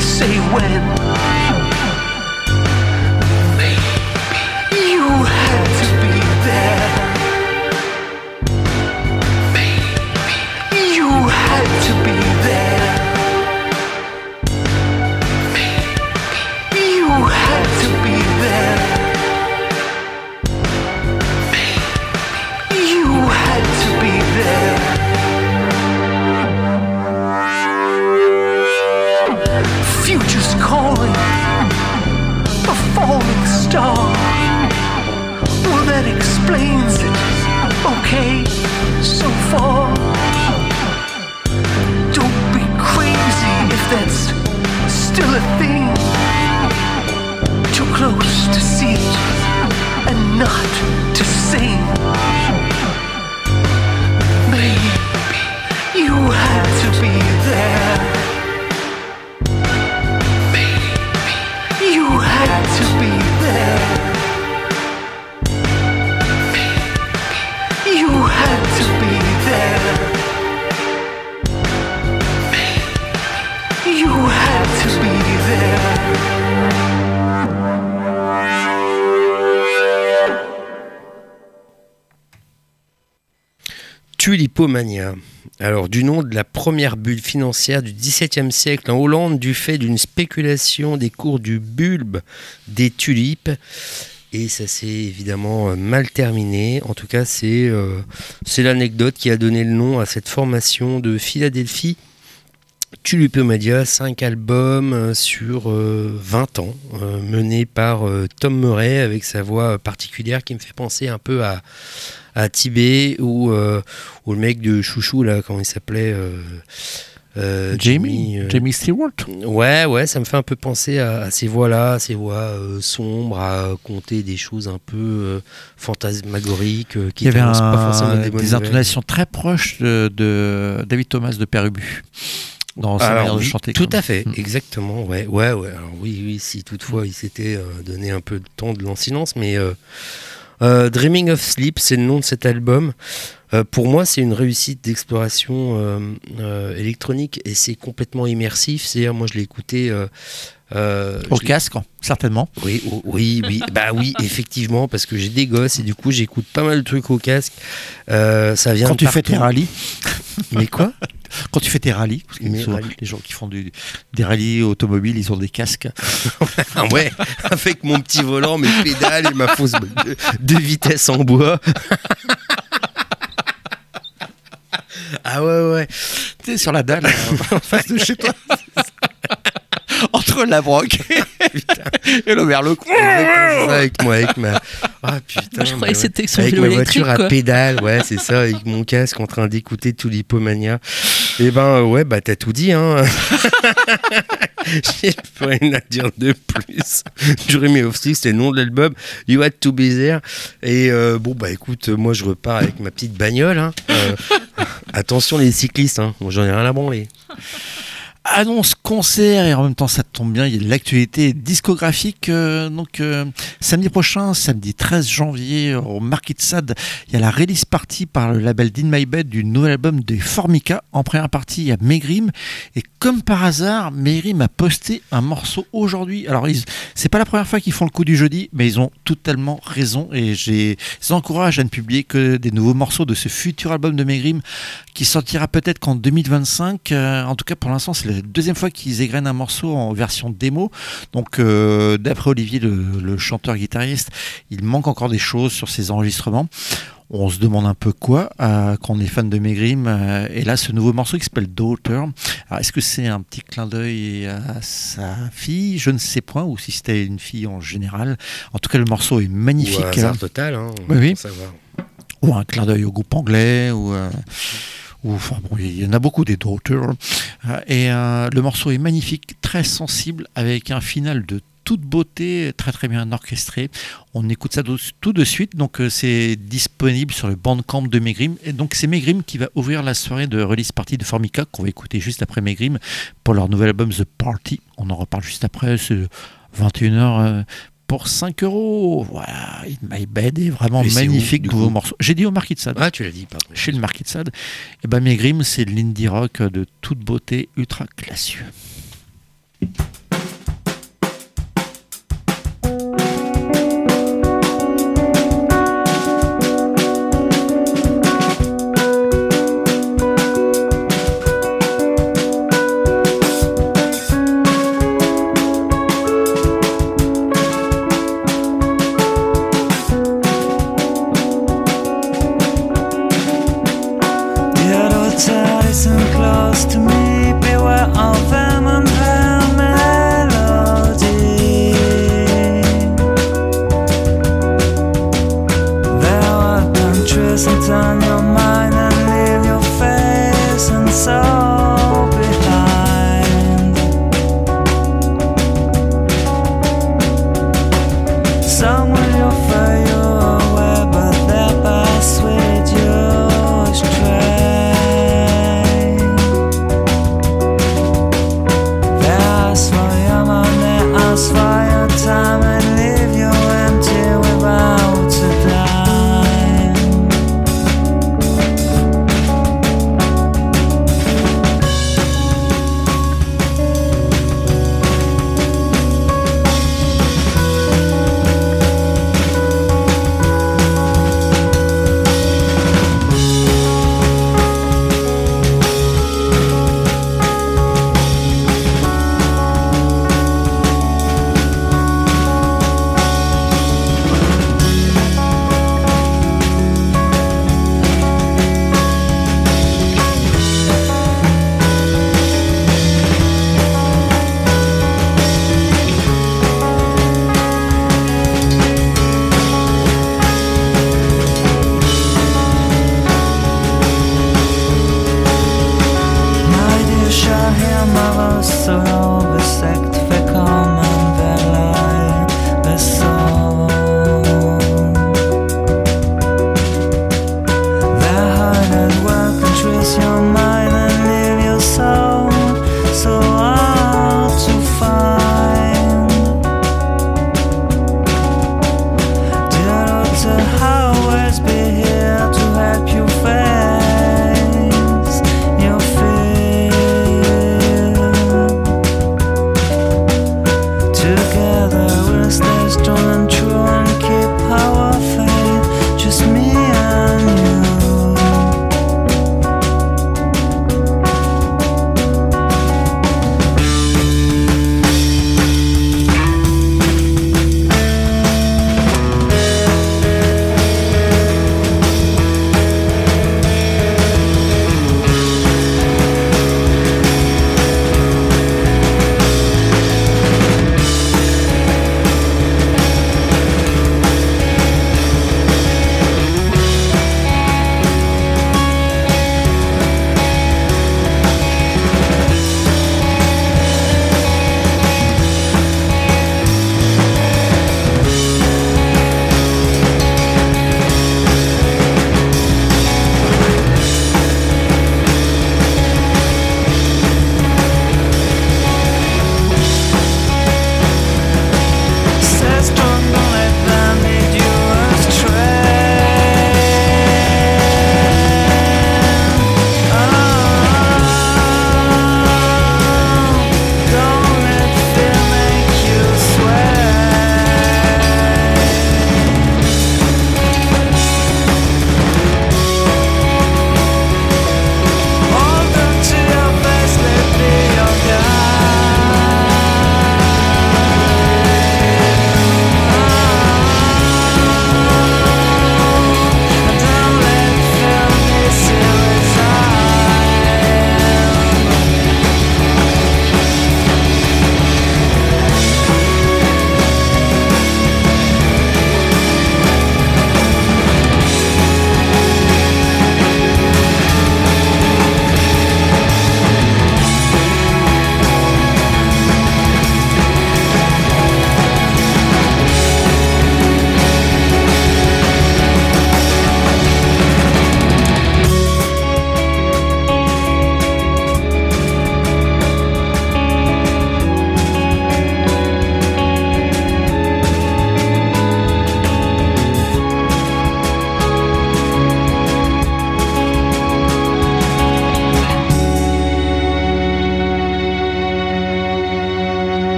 say when. Alors, du nom de la première bulle financière du XVIIe siècle en Hollande, du fait d'une spéculation des cours du bulbe des tulipes. Et ça s'est évidemment euh, mal terminé. En tout cas, c'est euh, c'est l'anecdote qui a donné le nom à cette formation de Philadelphie. Tulipomania, 5 albums euh, sur euh, 20 ans, menés par Tom Murray avec sa voix particulière qui me fait penser un peu à, à Tibet ou, euh, ou le mec de Chouchou, là, comment il s'appelait euh, euh, Jamie, euh, Jamie Stewart. Ouais, ouais, ça me fait un peu penser à, à ces voix-là, ces voix euh, sombres, à conter des choses un peu fantasmagoriques, qui Il y avait t'annoncent pas forcément des des intonations très proches de, de David Thomas de Père Ubu dans sa manière de chanter. Tout à fait, Mm. exactement. Ouais, ouais, ouais. Alors oui, oui, si toutefois il s'était donné un peu de temps de silence, mais Dreaming of Sleep, c'est le nom de cet album. Euh, pour moi, c'est une réussite d'exploration euh, euh, électronique et c'est complètement immersif. C'est-à-dire, moi, je l'ai écouté. Euh, Au casque, certainement. oui, o- oui, oui, bah oui, effectivement, parce que j'ai des gosses et du coup j'écoute pas mal de trucs au casque. Euh, ça vient Quand tu fais tes rallyes, Mais quoi? Quand tu fais tes rallyes, parce que rallyes. les gens qui font du- des rallyes automobiles, ils ont des casques. Ouais, avec mon petit volant, mes pédales et ma fausse de, de vitesse en bois. Ah ouais, ouais. Tu sais, sur la dalle, en face de chez toi. Entre la broque et le ça avec moi, avec ma. Ah putain. Je croyais mais que c'était avec son Avec vélo ma voiture à pédale, ouais, c'est ça, avec mon casque en train d'écouter Tulipomania. Et ben euh, ouais, bah t'as tout dit, hein. J'ai plus rien à dire de plus. Dreamy of Six, c'est le nom de l'album. You Had to Be There. Et euh, bon, bah écoute, moi je repars avec ma petite bagnole. Hein. Euh, attention les cyclistes, hein. Moi, j'en ai rien à branler. Annonce concert et en même temps ça tombe bien, il y a de l'actualité discographique. euh, donc euh, samedi prochain, samedi 13 janvier au Market Sad, il y a la release party par le label d'In My Bed du nouvel album de Formica. En première partie, il y a Megrim et comme par hasard, Megrim a posté un morceau aujourd'hui. Alors c'est pas la première fois qu'ils font le coup du jeudi, mais ils ont totalement raison et j'ai encourage à ne publier que des nouveaux morceaux de ce futur album de Megrim qui sortira peut-être qu'en 2025. Euh, en tout cas, pour l'instant, c'est la deuxième fois qu'ils égrènent un morceau en version démo. Donc, euh, d'après Olivier, le, le chanteur-guitariste, il manque encore des choses sur ses enregistrements. On se demande un peu quoi euh, quand on est fan de Megrim. euh, et là, ce nouveau morceau qui s'appelle Daughter. Alors, est-ce que c'est un petit clin d'œil à sa fille? Je ne sais point, ou si c'était une fille en général. En tout cas, le morceau est magnifique. Ou un hasard total, hein. Oui, oui. savoir. ou un clin d'œil au groupe anglais ou euh, il y en a beaucoup des Daughters Euh, et euh, le morceau est magnifique très sensible avec un final de toute beauté très très bien orchestré. On écoute ça tout de suite. Donc euh, c'est disponible sur le bandcamp de Megrim. Et donc c'est Megrim qui va ouvrir la soirée de release party de Formica qu'on va écouter juste après Megrim pour leur nouvel album The Party. On en reparle juste après c'est 21h pour 5 euros. Voilà, In My Bed est vraiment Et magnifique, où, du nouveau morceau. J'ai dit au Market Sad. Ah, tu l'as dit, pardon. Chez le Market Sad. Et ben Megrim, c'est de l'indie rock de toute beauté, ultra classieux.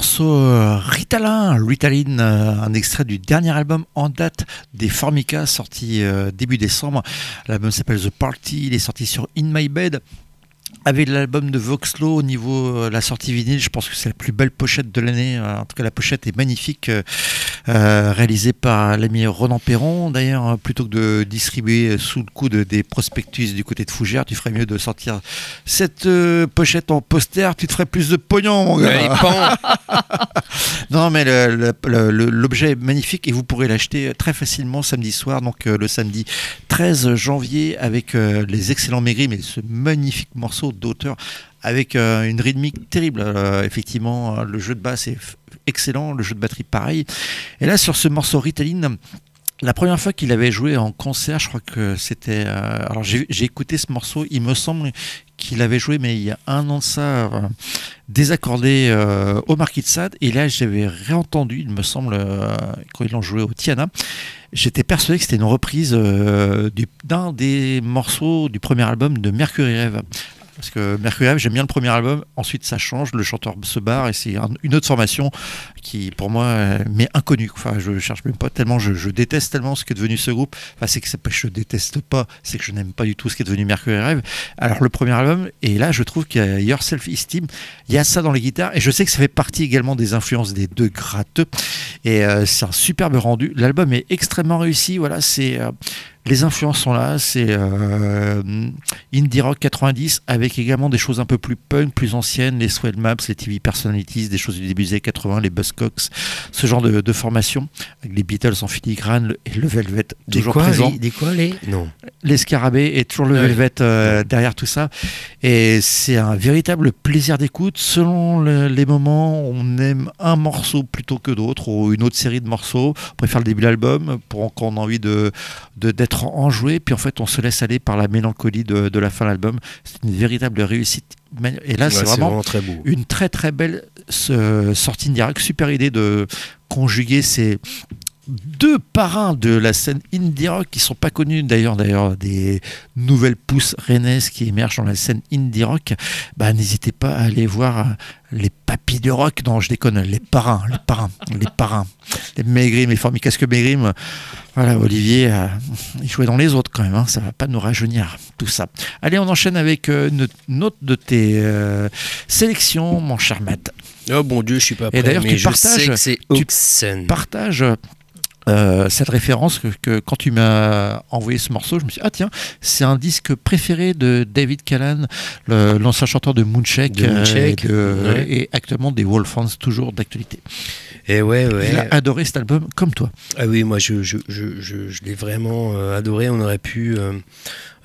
Morceau euh, Ritalin, Ritalin, euh, un extrait du dernier album en date des Formica, sorti euh, début décembre. L'album s'appelle The Party, il est sorti sur In My Bed. Avec l'album de Voxlo au niveau euh, la sortie vinyle, je pense que c'est la plus belle pochette de l'année. En tout cas, la pochette est magnifique, euh, réalisée par l'ami Ronan Perron. D'ailleurs, euh, plutôt que de distribuer sous le coude des prospectus du côté de Fougères, tu ferais mieux de sortir cette euh, pochette en poster. Tu te ferais plus de pognon, mon gars. Non, mais l'objet est magnifique et vous pourrez l'acheter très facilement samedi soir, donc euh, le samedi 13 janvier, avec les excellents maigris, mais ce magnifique morceau d'auteur avec euh, une rythmique terrible. Euh, effectivement, euh, le jeu de basse est excellent, le jeu de batterie pareil. Et là, sur ce morceau Ritalin, la première fois qu'il avait joué en concert, je crois que c'était. euh, alors j'ai écouté ce morceau, il me semble qu'il avait joué, mais il y a un an de ça, désaccordé au Marquis de Sade. Et là, j'avais réentendu, il me semble, quand ils l'ont joué au Tiana. J'étais persuadé que c'était une reprise du- d'un des morceaux du premier album de Mercury Rêve. Parce que Mercury j'aime bien le premier album, ensuite ça change, le chanteur se barre et c'est un- une autre formation qui, pour moi, euh, m'est inconnue. Enfin, je cherche même pas tellement, je, déteste tellement ce qui est devenu ce groupe. Enfin, c'est que pas je déteste pas, c'est que je n'aime pas du tout ce qui est devenu Mercury Rêve. Alors, le premier album, et là, je trouve qu'il y a Your Self Esteem, il y a ça dans les guitares, et je sais que ça fait partie également des influences des deux gratteux. Et euh, c'est un superbe rendu. L'album est extrêmement réussi. Voilà, c'est. euh, les influences sont là, c'est euh, indie rock 90 avec également des choses un peu plus punk, plus anciennes, les Swell Maps, les TV Personalities, des choses du début des années 80, les Buzzcocks, ce genre de, de formation, avec les Beatles en filigrane le- et le Velvet Des toujours quoi, présent les, des quoi les Non. les scarabées et toujours le Ouais. Velvet euh, derrière tout ça. Et c'est un véritable plaisir d'écoute. Selon le- les moments, on aime un morceau plutôt que d'autres ou une autre série de morceaux. On préfère le début de l'album pour quand on a envie de de- d'être enjoué. Puis en fait, on se laisse aller par la mélancolie de, de la fin de l'album. C'est une véritable réussite. Et là, Ouais, c'est vraiment très beau. une très très belle sortie de direct. Super idée de conjuguer ces deux parrains de la scène indie rock qui sont pas connus d'ailleurs d'ailleurs des nouvelles pousses rennaises qui émergent dans la scène indie rock. Bah n'hésitez pas à aller voir euh, les papis de rock. Non je déconne les parrains les parrains les parrains. Les maigrimes les formis casque maigrimes voilà Olivier euh, il jouait dans les autres quand même hein, ça va pas nous rajeunir tout ça. Allez on enchaîne avec euh, une, une autre de tes euh, sélections mon cher Matt. Oh bon Dieu, je suis pas prêt. et d'ailleurs, tu tu partages euh, cette référence que, que quand tu m'as envoyé ce morceau, je me suis dit, ah tiens, c'est un disque préféré de David Callan, l'ancien chanteur de Moonshake, De Moonshake, et, de- ouais. et actuellement des Wolfans, toujours d'actualité. Et ouais, ouais. Il a adoré cet album comme toi. Ah oui, moi je, je, je, je, l'ai vraiment euh, adoré. On aurait pu euh,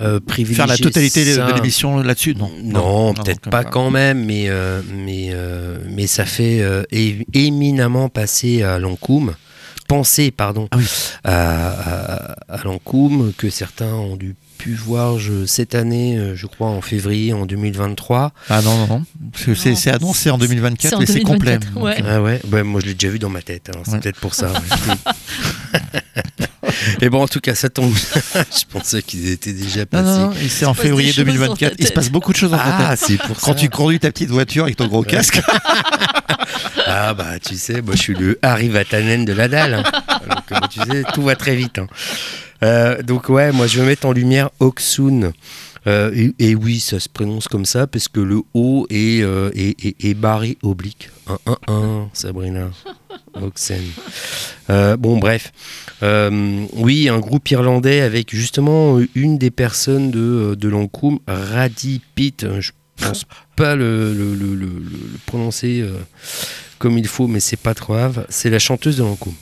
euh, privilégier Faire la totalité de- ça. de l'émission là-dessus Non? Non, peut-être pas quand même, mais, euh, mais, euh, mais ça fait euh, éminemment passer à Lankoum, penser, pardon, Ah oui. à, à, à Lankoum, que certains ont dû pu voir je- cette année, euh, je crois en février, en 2023. Ah non, non, non. Parce que c'est Non. c'est annoncé en 2024 C'est en et c'est complet. 2024, ouais. Ah ouais, ouais moi je l'ai déjà vu dans ma tête, hein, c'est Ouais. peut-être pour ça. ouais. Et bon, en tout cas, ça tombe. je pensais qu'ils étaient déjà passés. non, c'est en février choses dans ta 2024. Il se passe beaucoup de choses ta Ah, c'est pour Quand ça. tu conduis ta petite voiture avec ton gros casque. Ah bah tu sais, moi je suis le Harry Vatanen de la dalle. hein. Donc euh, tu sais, tout va très vite. hein. Euh, donc ouais, moi je vais mettre en lumière Oksun. Euh, et, oui, ça se prononce comme ça parce que le O est, euh, est, est- barré oblique. 1-1-1, Sabrina. Oxen. Euh, bon, bref. Oui, un groupe irlandais avec justement une des personnes de, de Lankoum, Radhi Pitt. Je pense pas le, le, le- le- prononcer comme il faut, mais c'est pas trop grave. C'est la chanteuse de Lankoum.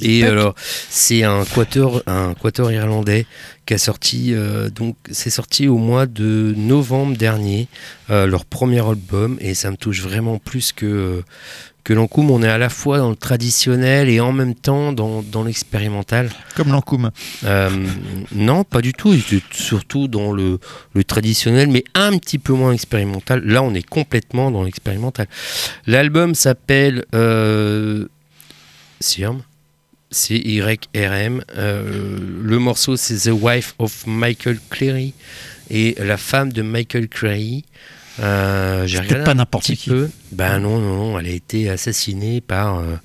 Et alors, c'est un quatuor, un quatuor irlandais qui a sorti, euh, donc c'est sorti au mois de novembre dernier, euh, leur premier album, et ça me touche vraiment plus que que Lankoum. On est à la fois dans le traditionnel et en même temps dans, dans l'expérimental. Comme Lankoum. Euh, non, pas du tout. Surtout dans le, le traditionnel, mais un petit peu moins expérimental. Là, on est complètement dans l'expérimental. L'album s'appelle euh, Sirm c'est YRM. Euh, le morceau, c'est The Wife of Michael Cleary et la femme de Michael Cleary. Euh, j'ai pas n'importe qui. Peu. Ben non, non, non, elle a été assassinée par euh,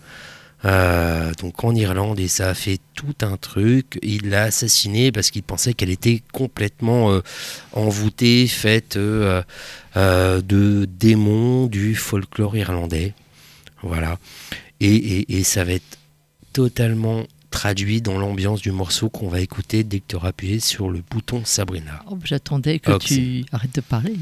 euh, donc en Irlande et ça a fait tout un truc. Il l'a assassinée parce qu'il pensait qu'elle était complètement euh, envoûtée, faite de démons du folklore irlandais. Voilà. Et, et, et, ça va être totalement traduit dans l'ambiance du morceau qu'on va écouter dès que tu auras appuyé sur le bouton Sabrina. Oh, j'attendais que tu arrêtes de parler.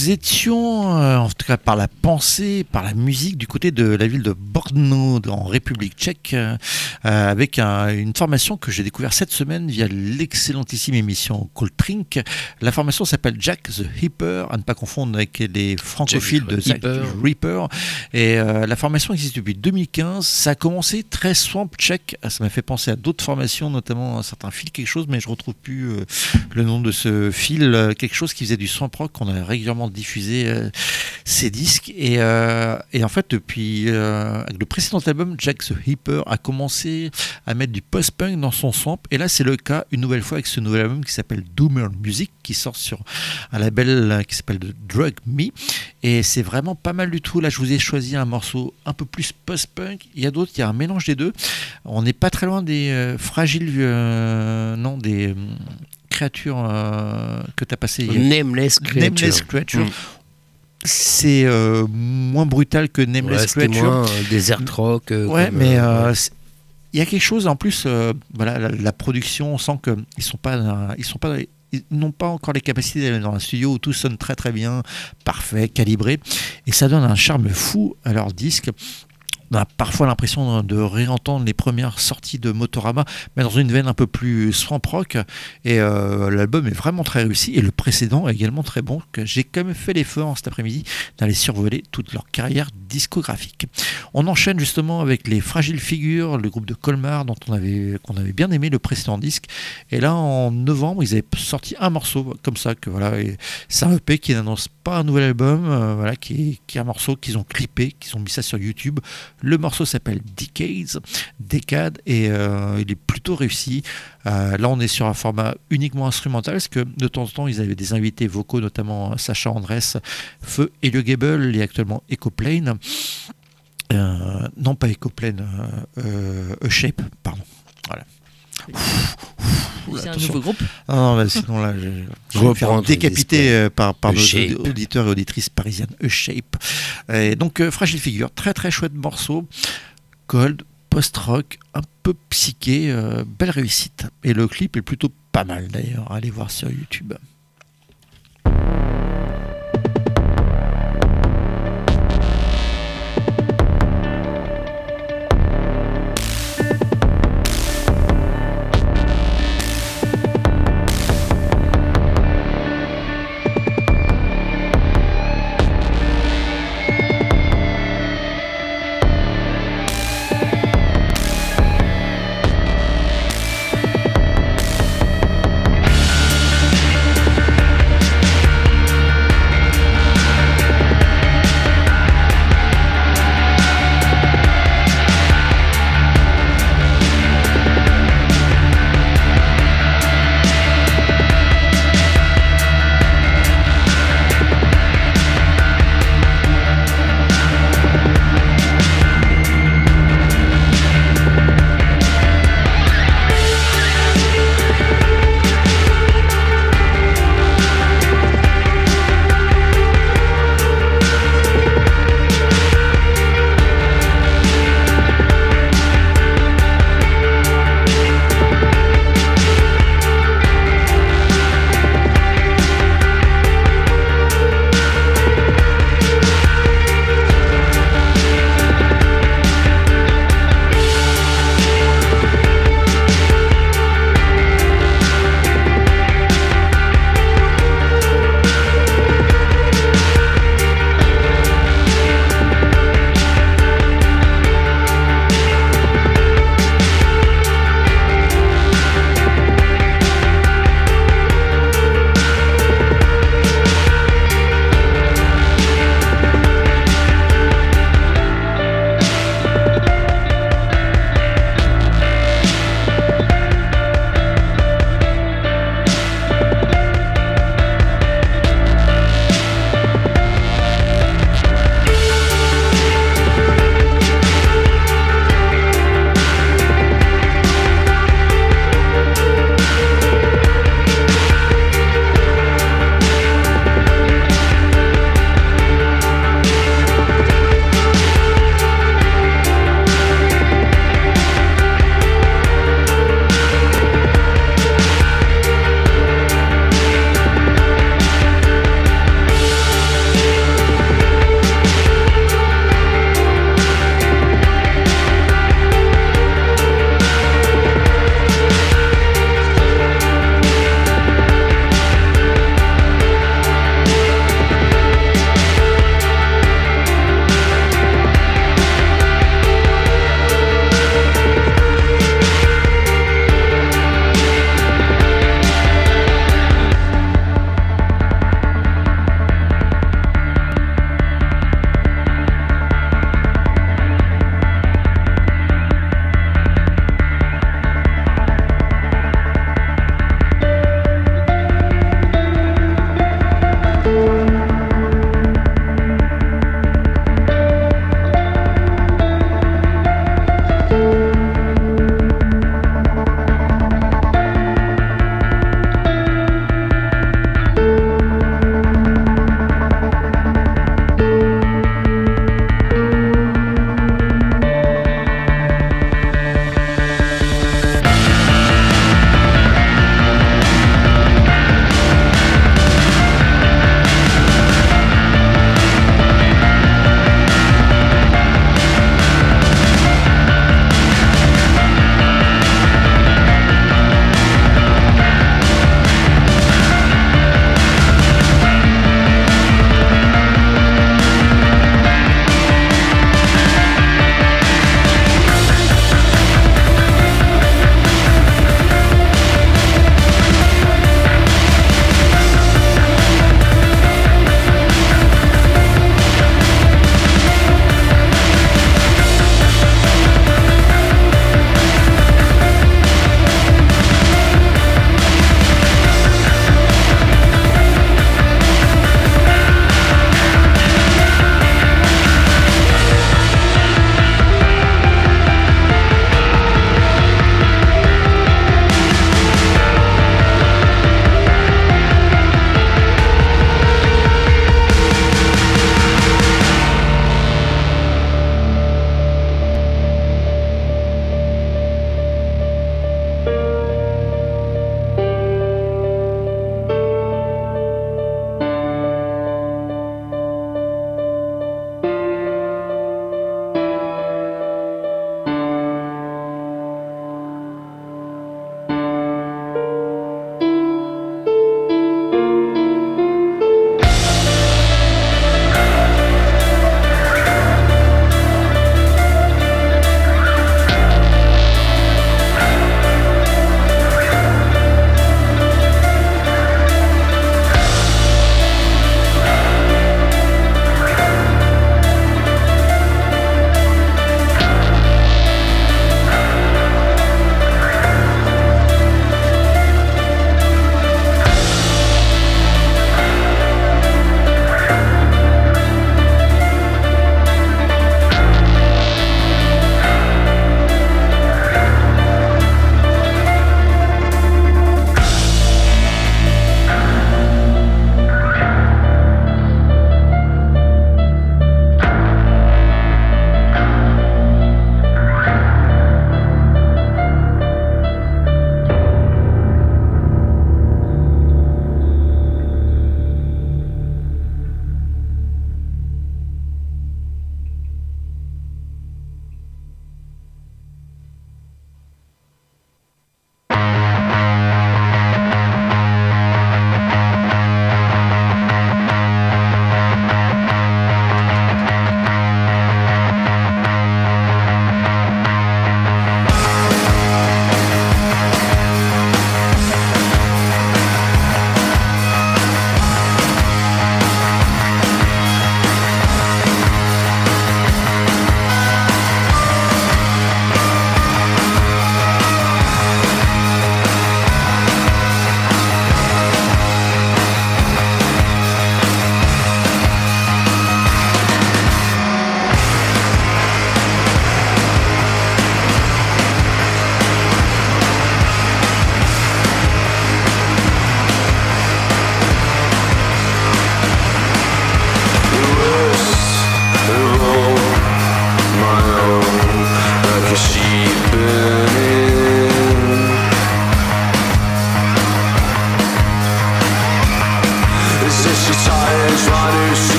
Nous étions, euh, en tout cas par la pensée, par la musique, du côté de la ville de Brno, en République tchèque, euh, avec un- une formation que j'ai découvert cette semaine via l'excellentissime émission Cold Drink. La formation s'appelle Jack the Hipper, à ne pas confondre avec les francophiles de Jack Ripper. Et euh, la formation existe depuis 2015. Ça a commencé très swamp check. Ça m'a fait penser à d'autres formations, notamment un certain fil quelque chose, mais je retrouve plus euh, le nom de ce fil. quelque chose qui faisait du swamp rock qu'on a régulièrement diffusé ces disques. Et, euh, et en fait, depuis euh, le précédent album, Jack the Hipper a commencé à mettre du post-punk dans son swamp. Et là, c'est le cas une nouvelle fois avec ce nouvel album qui s'appelle Doomer Music, qui sort sur un label euh, qui s'appelle Drug Me. Et c'est vraiment pas mal du tout. Là, je vous ai choisi un morceau un peu plus post-punk. Il y a d'autres, il y a un mélange des deux. On n'est pas très loin des euh, fragiles, non, des créatures que tu as passé hier. Nameless Creature. Nameless Creature. C'est euh, moins brutal que Nameless Ouais, Creature. moins, euh, rock, euh, ouais, comme, mais il y a quelque chose en plus. voilà, la, la production, on sent que ils sont pas, ils sont pas. Ils n'ont pas encore les capacités d'aller dans un studio où tout sonne très très bien, parfait, calibré, et ça donne un charme fou à leur disque. On a parfois l'impression de réentendre les premières sorties de Motorama, mais dans une veine un peu plus swamp rock. Et euh, l'album est vraiment très réussi. Et le précédent est également très bon. J'ai quand même fait l'effort cet après-midi d'aller survoler toute leur carrière discographique. On enchaîne justement avec les Fragiles Figures, le groupe de Colmar dont on avait, bien aimé le précédent disque. Et là, en novembre, ils avaient sorti un morceau comme ça. que voilà, C'est un EP qui n'annonce pas un nouvel album, euh, voilà, qui, qui est un morceau qu'ils ont clippé, qu'ils ont mis ça sur YouTube. Le morceau s'appelle Decades, Décade, et euh, il est plutôt réussi. Euh, là, on est sur un format uniquement instrumental, parce que de temps en temps, ils avaient des invités vocaux, notamment Sacha Andrès, Feu, Elio Gable et actuellement Ecoplane. Euh, non, pas Ecoplane, euh, euh, A-Shape, pardon. Voilà. C'est un nouveau groupe Ah non, là, sinon là, je, vais me faire décapiter euh, par, par nos auditeurs et auditrices parisiennes. A-Shape. Et donc, euh, Fragile Figure, très très chouette morceau. Cold, post-rock, un peu psyché, euh, belle réussite. Et le clip est plutôt pas mal d'ailleurs. Allez voir sur YouTube.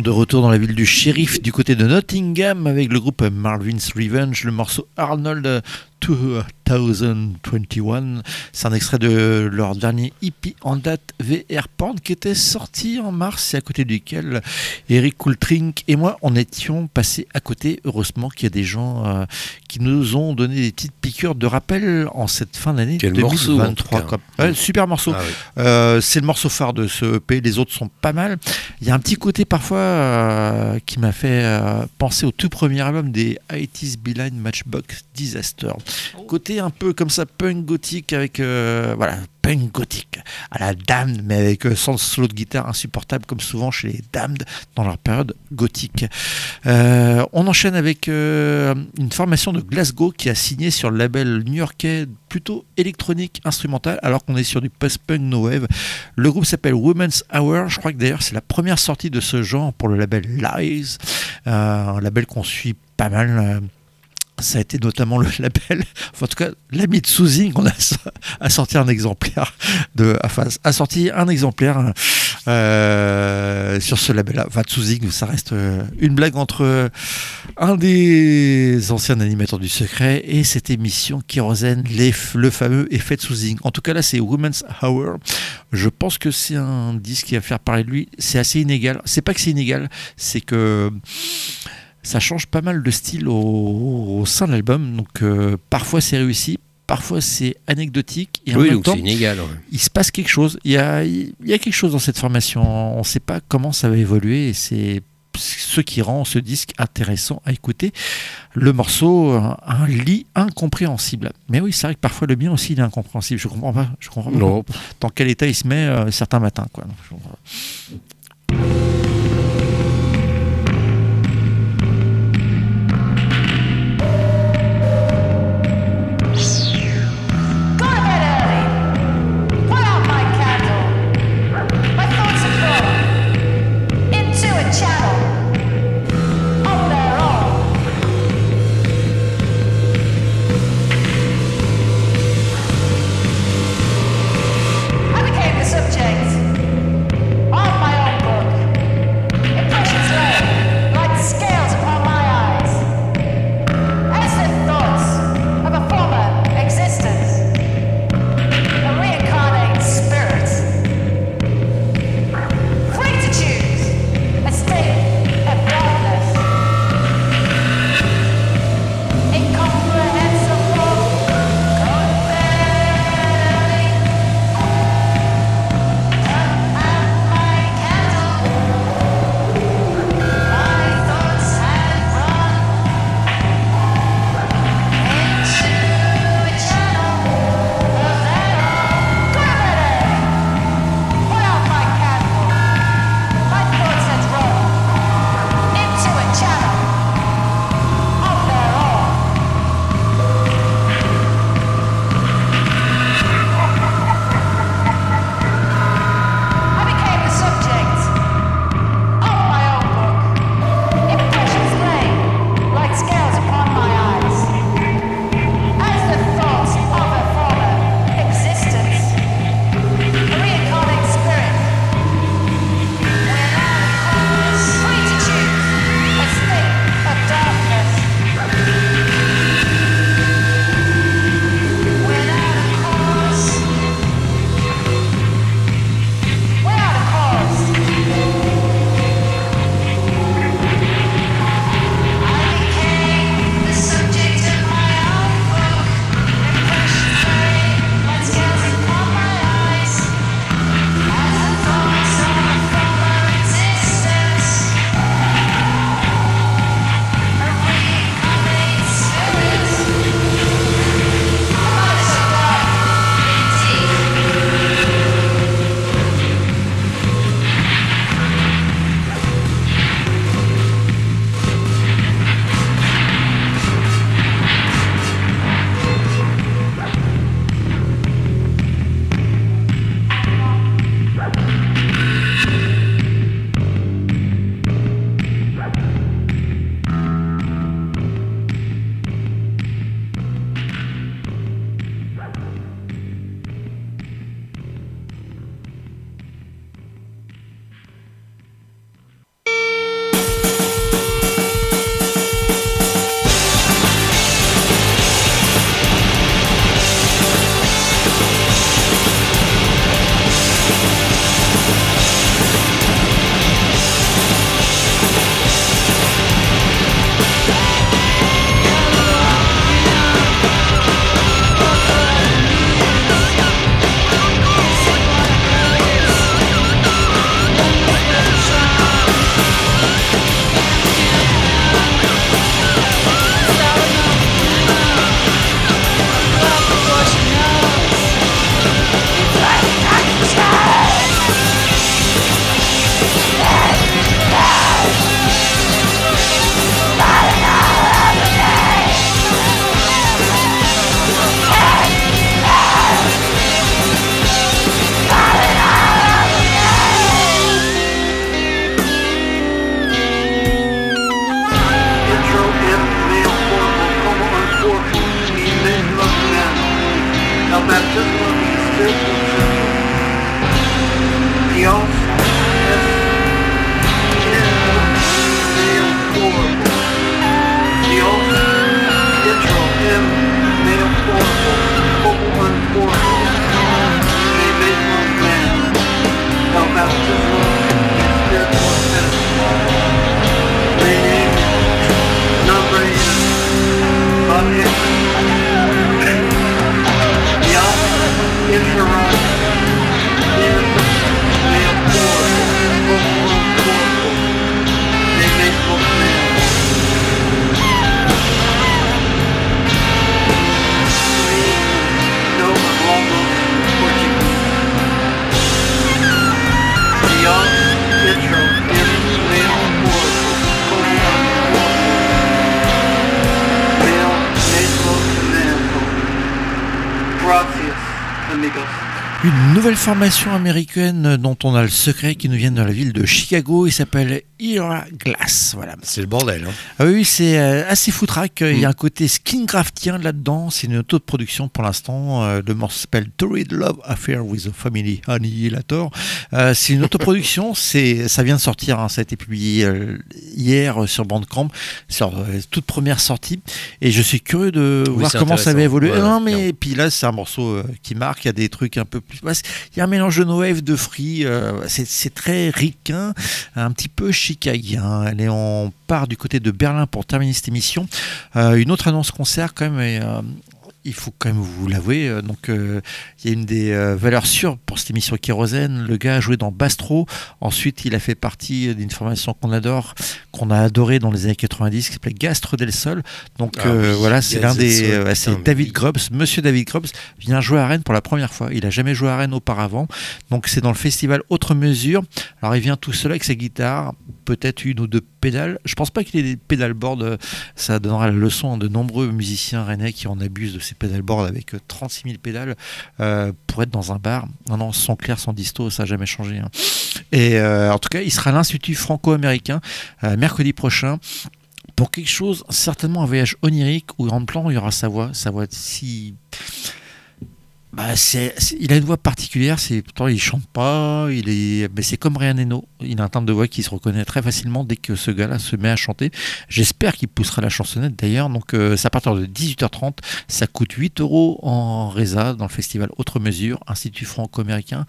De retour dans la ville du shérif du côté de Nottingham avec le groupe Marvin's Revenge, le morceau Arnold 2021. C'est un extrait de leur dernier hippie en date VR Porn qui était sorti en mars et à côté duquel Eric Coultrink et moi on étions passés à côté. Heureusement qu'il y a des gens euh, qui nous ont donné des petites piqûres de rappel en cette fin d'année Quel morceau, en tout 2023. cas. quoi. Ouais, super morceau. Ah oui. Euh, c'est le morceau phare de ce EP. Les autres sont pas mal. Il y a un petit côté parfois euh, qui m'a fait penser au tout premier album des 80s Beeline Matchbox Disaster. Côté un peu comme ça, punk gothique avec. euh, voilà, punk gothique. À la Damned, mais avec euh, sans solo de guitare insupportable comme souvent chez les Damned dans leur période gothique. Euh, on enchaîne avec une formation de Glasgow qui a signé sur le label new-yorkais plutôt électronique instrumental alors qu'on est sur du post-punk no wave. Le groupe s'appelle Women's Hour. Je crois que d'ailleurs c'est la première sortie de ce genre pour le label Lies, un label qu'on suit pas mal. Ça a été notamment le label, enfin, en tout cas l'ami de Souzing, on a, a sorti un exemplaire de, enfin, a sorti un exemplaire euh, sur ce label-là. Enfin, Souzing, ça reste euh, une blague entre euh, un des anciens animateurs du secret et cette émission Kérosène, les, le fameux effet de Souzing. En tout cas, là, c'est Women's Hour. Je pense que c'est un disque qui va faire parler de lui. C'est assez inégal. C'est pas que c'est inégal, c'est que ça change pas mal de style au, au sein de l'album. Donc euh, parfois c'est réussi, parfois c'est anecdotique. Et en Oui, même temps, c'est inégal. ouais. il se passe quelque chose. Il y a, il y a quelque chose dans cette formation. On ne sait pas comment ça va évoluer et c'est ce qui rend ce disque intéressant à écouter. Le morceau, un, un lit incompréhensible. Mais oui, c'est vrai que parfois le mien aussi il est incompréhensible. Je comprends pas. Je comprends pas dans quel état il se met euh, certains matins. Quoi. Donc, je Formation américaine dont on a le secret qui nous vient de la ville de Chicago. Il s'appelle Ira Glass. Voilà. C'est le bordel. Hein. Ah oui, c'est euh, assez foutraque. Il y a un côté skingraftien là-dedans. C'est une auto-production pour l'instant. Euh, le morceau s'appelle Torrid Love Affair with a Family Annihilator. Euh, c'est une autoproduction. c'est, ça vient de sortir. hein. Ça a été publié hier sur Bandcamp, sur toute première sortie. Et je suis curieux de Oui, voir comment ça va évoluer. Ouais, non, mais puis là, c'est un morceau qui marque. Il y a des trucs un peu plus. Il y a un mélange de no wave, de free. euh, c'est, très ricain, un petit peu chicagien. Allez, on part du côté de Berlin pour terminer cette émission. Euh, une autre annonce concert, quand même. Il faut quand même vous l'avouer. euh, Donc, euh, il y a une des euh, valeurs sûres pour cette émission Kérosène. Le gars a joué dans Bastro. Ensuite, il a fait partie d'une formation qu'on adore, qu'on a adoré dans les années 90, qui s'appelait Gastre del Sol. Donc, Ah oui, voilà, c'est l'un des. C'est David. Grubbs. Monsieur David Grubbs vient jouer à Rennes pour la première fois. Il a jamais joué à Rennes auparavant. Donc, c'est dans le festival Autre Mesure. Alors, il vient tout seul avec sa guitare, peut-être une ou deux pédales. Je pense pas qu'il ait des pédalboards. euh, Ça donnera la leçon à de nombreux musiciens rennais qui en abusent de ces pédalboards avec euh, 36 000 pédales euh, pour être dans un bar. Non, non, son clair, son disto, ça n'a jamais changé. hein. Et euh, en tout cas, il sera à l'Institut franco-américain euh, mercredi prochain pour quelque chose, certainement un voyage onirique où en plan il y aura sa voix, sa voix si. Bah, il a une voix particulière, c'est pourtant il chante pas, il est, mais c'est comme Ryan Eno. Il a un timbre de voix qui se reconnaît très facilement dès que ce gars-là se met à chanter. J'espère qu'il poussera la chansonnette d'ailleurs. Donc euh, c'est à partir de 18h30, ça coûte 8 euros en Reza dans le festival Autre Mesure, Institut franco-américain.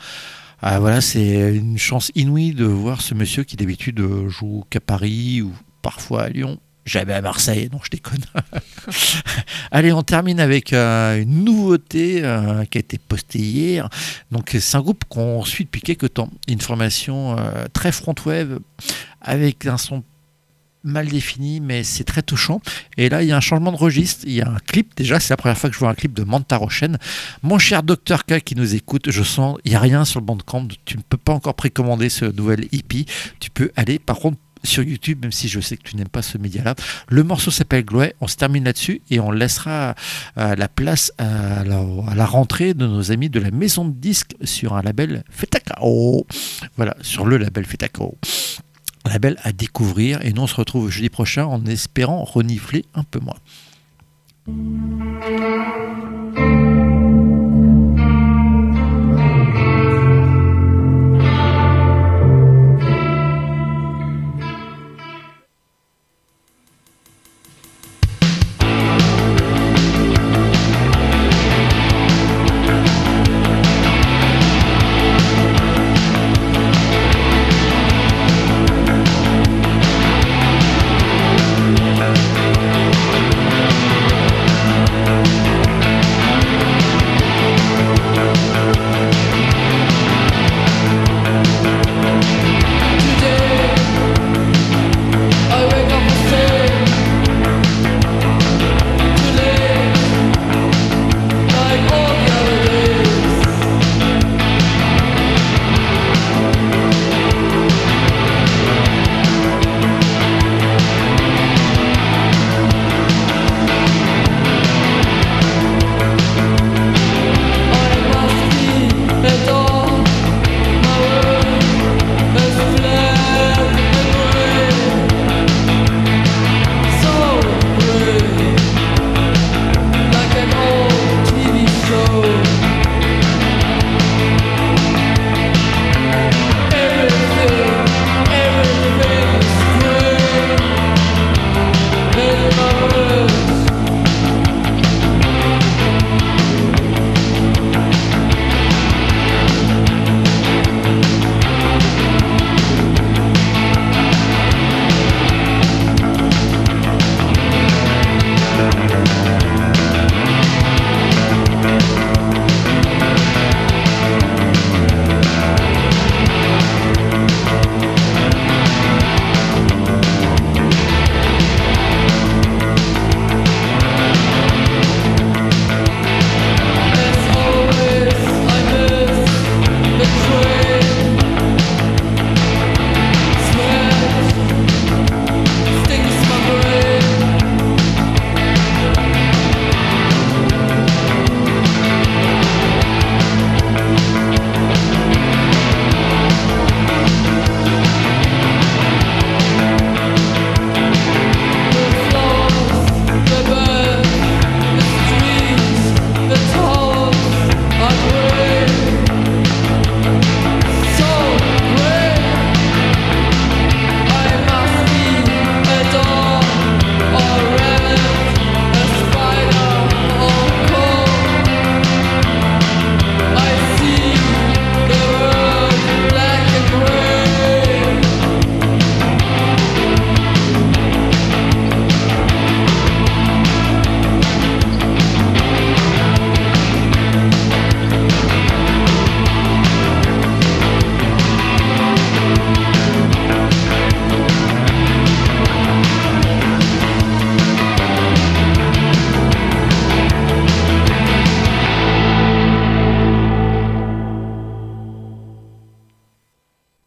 Ah, voilà, c'est une chance inouïe de voir ce monsieur qui d'habitude euh, joue qu'à Paris ou parfois à Lyon. Jamais à Marseille, non, je déconne. Allez, on termine avec euh, une nouveauté euh, qui a été postée hier. Donc, c'est un groupe qu'on suit depuis quelques temps. Une formation euh, très front wave avec un son mal défini, mais c'est très touchant. Et là, il y a un changement de registre. Il y a un clip. Déjà, c'est la première fois que je vois un clip de Manta Rochen. Mon cher Dr K qui nous écoute, je sens, il n'y a rien sur le bandcamp. Tu ne peux pas encore précommander ce nouvel EP. Tu peux aller, par contre, sur YouTube, même si je sais que tu n'aimes pas ce média-là. Le morceau s'appelle Gloé. On se termine là-dessus et on laissera euh, la place à la, rentrée de nos amis de la maison de disques sur un label Fetacao. Voilà, sur le label Fetacao. Un label à découvrir et nous on se retrouve jeudi prochain en espérant renifler un peu moins.